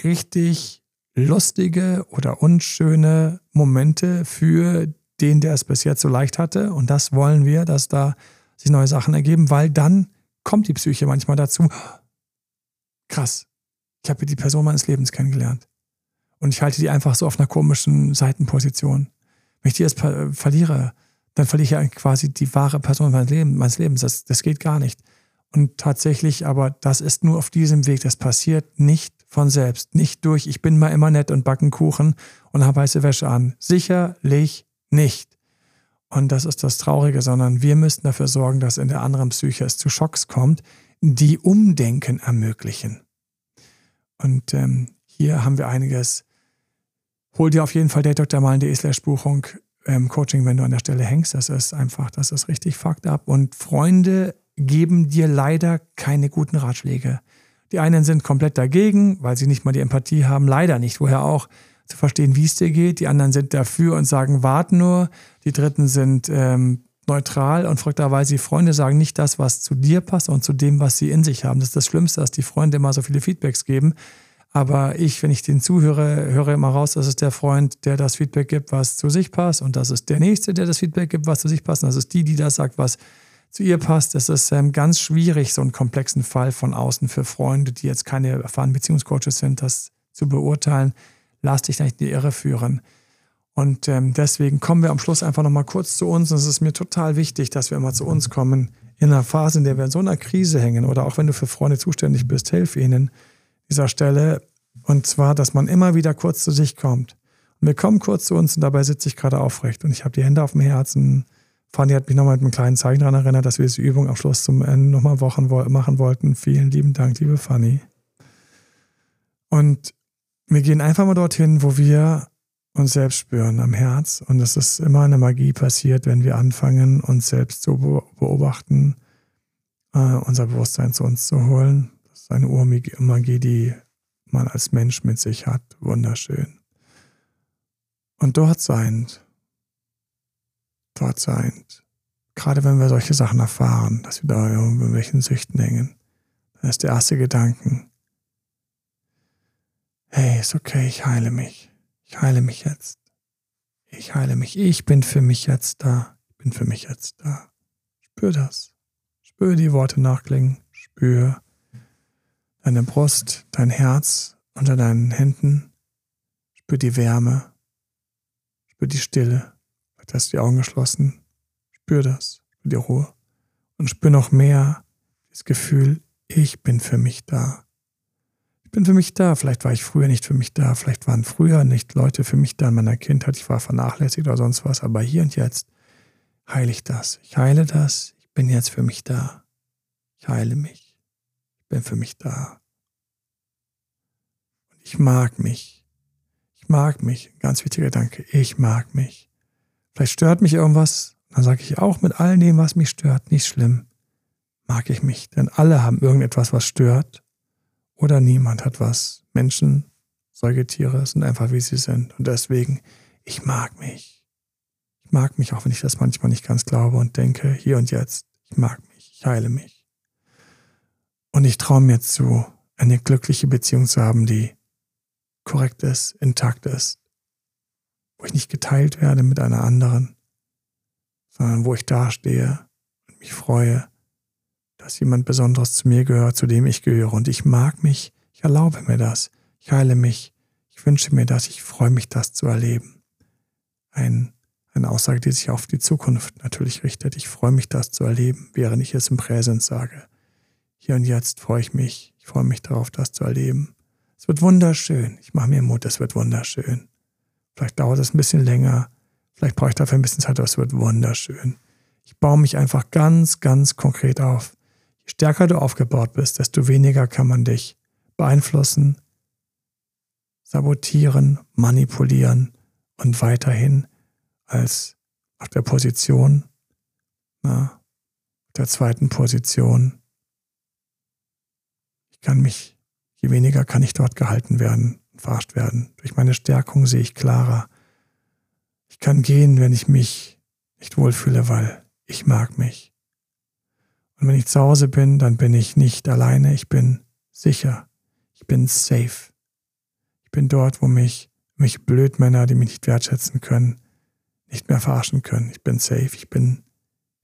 Speaker 1: richtig lustige oder unschöne Momente für den, der es bis jetzt so leicht hatte. Und das wollen wir, dass da sich neue Sachen ergeben, weil dann kommt die Psyche manchmal dazu. Krass, ich habe die Person meines Lebens kennengelernt. Und ich halte die einfach so auf einer komischen Seitenposition. Wenn ich die jetzt verliere, dann verliere ich ja quasi die wahre Person meines Lebens. Meines Lebens. Das, das geht gar nicht. Und tatsächlich, aber das ist nur auf diesem Weg. Das passiert nicht von selbst. Nicht durch, ich bin mal immer nett und backen Kuchen und habe weiße Wäsche an. Sicherlich nicht. Und das ist das Traurige, sondern wir müssten dafür sorgen, dass in der anderen Psyche es zu Schocks kommt, die Umdenken ermöglichen. Und ähm, hier haben wir einiges hol dir auf jeden Fall datedoktormalen.de slash Buchung ähm, Coaching, wenn du an der Stelle hängst. Das ist einfach, das ist richtig fucked up. Und Freunde geben dir leider keine guten Ratschläge. Die einen sind komplett dagegen, weil sie nicht mal die Empathie haben, leider nicht, woher auch, zu verstehen, wie es dir geht. Die anderen sind dafür und sagen, wart nur. Die dritten sind ähm, neutral und verrückterweise die Freunde sagen nicht das, was zu dir passt und zu dem, was sie in sich haben. Das ist das Schlimmste, dass die Freunde immer so viele Feedbacks geben. Aber ich, wenn ich den zuhöre, höre immer raus, das ist der Freund, der das Feedback gibt, was zu sich passt. Und das ist der Nächste, der das Feedback gibt, was zu sich passt. Und das ist die, die das sagt, was zu ihr passt. Es ist ähm, ganz schwierig, so einen komplexen Fall von außen für Freunde, die jetzt keine erfahrenen Beziehungscoaches sind, das zu beurteilen. Lass dich nicht in die Irre führen. Und ähm, deswegen kommen wir am Schluss einfach nochmal kurz zu uns. Und es ist mir total wichtig, dass wir immer zu uns kommen. In einer Phase, in der wir in so einer Krise hängen oder auch wenn du für Freunde zuständig bist, hilf ihnen dieser Stelle. Und zwar, dass man immer wieder kurz zu sich kommt. Und wir kommen kurz zu uns und dabei sitze ich gerade aufrecht und ich habe die Hände auf dem Herzen. Fanny hat mich nochmal mit einem kleinen Zeichen daran erinnert, dass wir diese Übung am Schluss zum Ende nochmal machen wollten. Vielen lieben Dank, liebe Fanny. Und wir gehen einfach mal dorthin, wo wir uns selbst spüren am Herz. Und es ist immer eine Magie passiert, wenn wir anfangen, uns selbst zu beobachten, äh, unser Bewusstsein zu uns zu holen ist eine Urmagie, die man als Mensch mit sich hat. Wunderschön. Und dort seiend, dort seiend, gerade wenn wir solche Sachen erfahren, dass wir da irgendwelchen Süchten hängen, dann ist der erste Gedanken, hey, ist okay, ich heile mich. Ich heile mich jetzt. Ich heile mich. Ich bin für mich jetzt da. Ich bin für mich jetzt da. Spür das. Spür die Worte nachklingen. Spür deine Brust, dein Herz unter deinen Händen. Spür die Wärme. Spür die Stille. Vielleicht hast du die Augen geschlossen. Spür das. Spür die Ruhe. Und spür noch mehr das Gefühl, ich bin für mich da. Ich bin für mich da. Vielleicht war ich früher nicht für mich da. Vielleicht waren früher nicht Leute für mich da in meiner Kindheit. Ich war vernachlässigt oder sonst was. Aber hier und jetzt heile ich das. Ich heile das. Ich bin jetzt für mich da. Ich heile mich. Bin für mich da. Und ich mag mich. Ich mag mich. Ganz wichtiger Gedanke. Ich mag mich. Vielleicht stört mich irgendwas. Dann sage ich auch mit all dem, was mich stört, nicht schlimm. Mag ich mich. Denn alle haben irgendetwas, was stört oder niemand hat was. Menschen, Säugetiere sind einfach wie sie sind. Und deswegen, ich mag mich. Ich mag mich, auch wenn ich das manchmal nicht ganz glaube und denke, hier und jetzt, ich mag mich, ich heile mich. Und ich traue mir zu, eine glückliche Beziehung zu haben, die korrekt ist, intakt ist, wo ich nicht geteilt werde mit einer anderen, sondern wo ich dastehe und mich freue, dass jemand Besonderes zu mir gehört, zu dem ich gehöre. Und ich mag mich, ich erlaube mir das, ich heile mich, ich wünsche mir das, ich freue mich, das zu erleben. Ein, eine Aussage, die sich auf die Zukunft natürlich richtet. Ich freue mich, das zu erleben, während ich es im Präsens sage. Hier und jetzt freue ich mich, ich freue mich darauf, das zu erleben. Es wird wunderschön. Ich mache mir Mut, es wird wunderschön. Vielleicht dauert es ein bisschen länger, vielleicht brauche ich dafür ein bisschen Zeit, aber es wird wunderschön. Ich baue mich einfach ganz, ganz konkret auf. Je stärker du aufgebaut bist, desto weniger kann man dich beeinflussen, sabotieren, manipulieren und weiterhin als auf der Position, na, der zweiten Position. Kann mich, je weniger kann ich dort gehalten werden, verarscht werden. Durch meine Stärkung sehe ich klarer. Ich kann gehen, wenn ich mich nicht wohlfühle, weil ich mag mich. Und wenn ich zu Hause bin, dann bin ich nicht alleine, ich bin sicher, ich bin safe. Ich bin dort, wo mich, mich Blödmänner, die mich nicht wertschätzen können, nicht mehr verarschen können. Ich bin safe, ich bin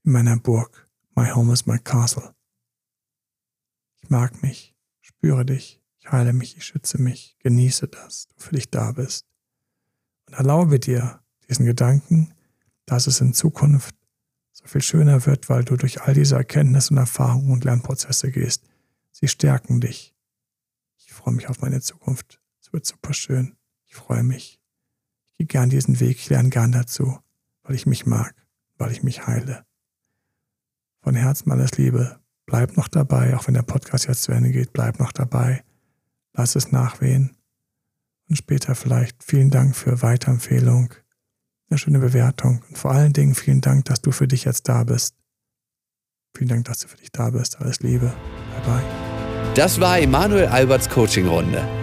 Speaker 1: in meiner Burg. My home is my castle. Ich mag mich, spüre dich, ich heile mich, ich schütze mich, genieße das, du für dich da bist. Und erlaube dir diesen Gedanken, dass es in Zukunft so viel schöner wird, weil du durch all diese Erkenntnisse und Erfahrungen und Lernprozesse gehst. Sie stärken dich. Ich freue mich auf meine Zukunft. Es wird super schön. Ich freue mich. Ich gehe gern diesen Weg, ich lerne gern dazu, weil ich mich mag, weil ich mich heile. Von Herzen alles Liebe. Bleib noch dabei, auch wenn der Podcast jetzt zu Ende geht, bleib noch dabei. Lass es nachwehen. Und später vielleicht vielen Dank für Weiterempfehlung eine schöne Bewertung. Und vor allen Dingen vielen Dank, dass du für dich jetzt da bist. Vielen Dank, dass du für dich da bist. Alles Liebe. Bye bye.
Speaker 2: Das war Emanuel Alberts Coaching-Runde.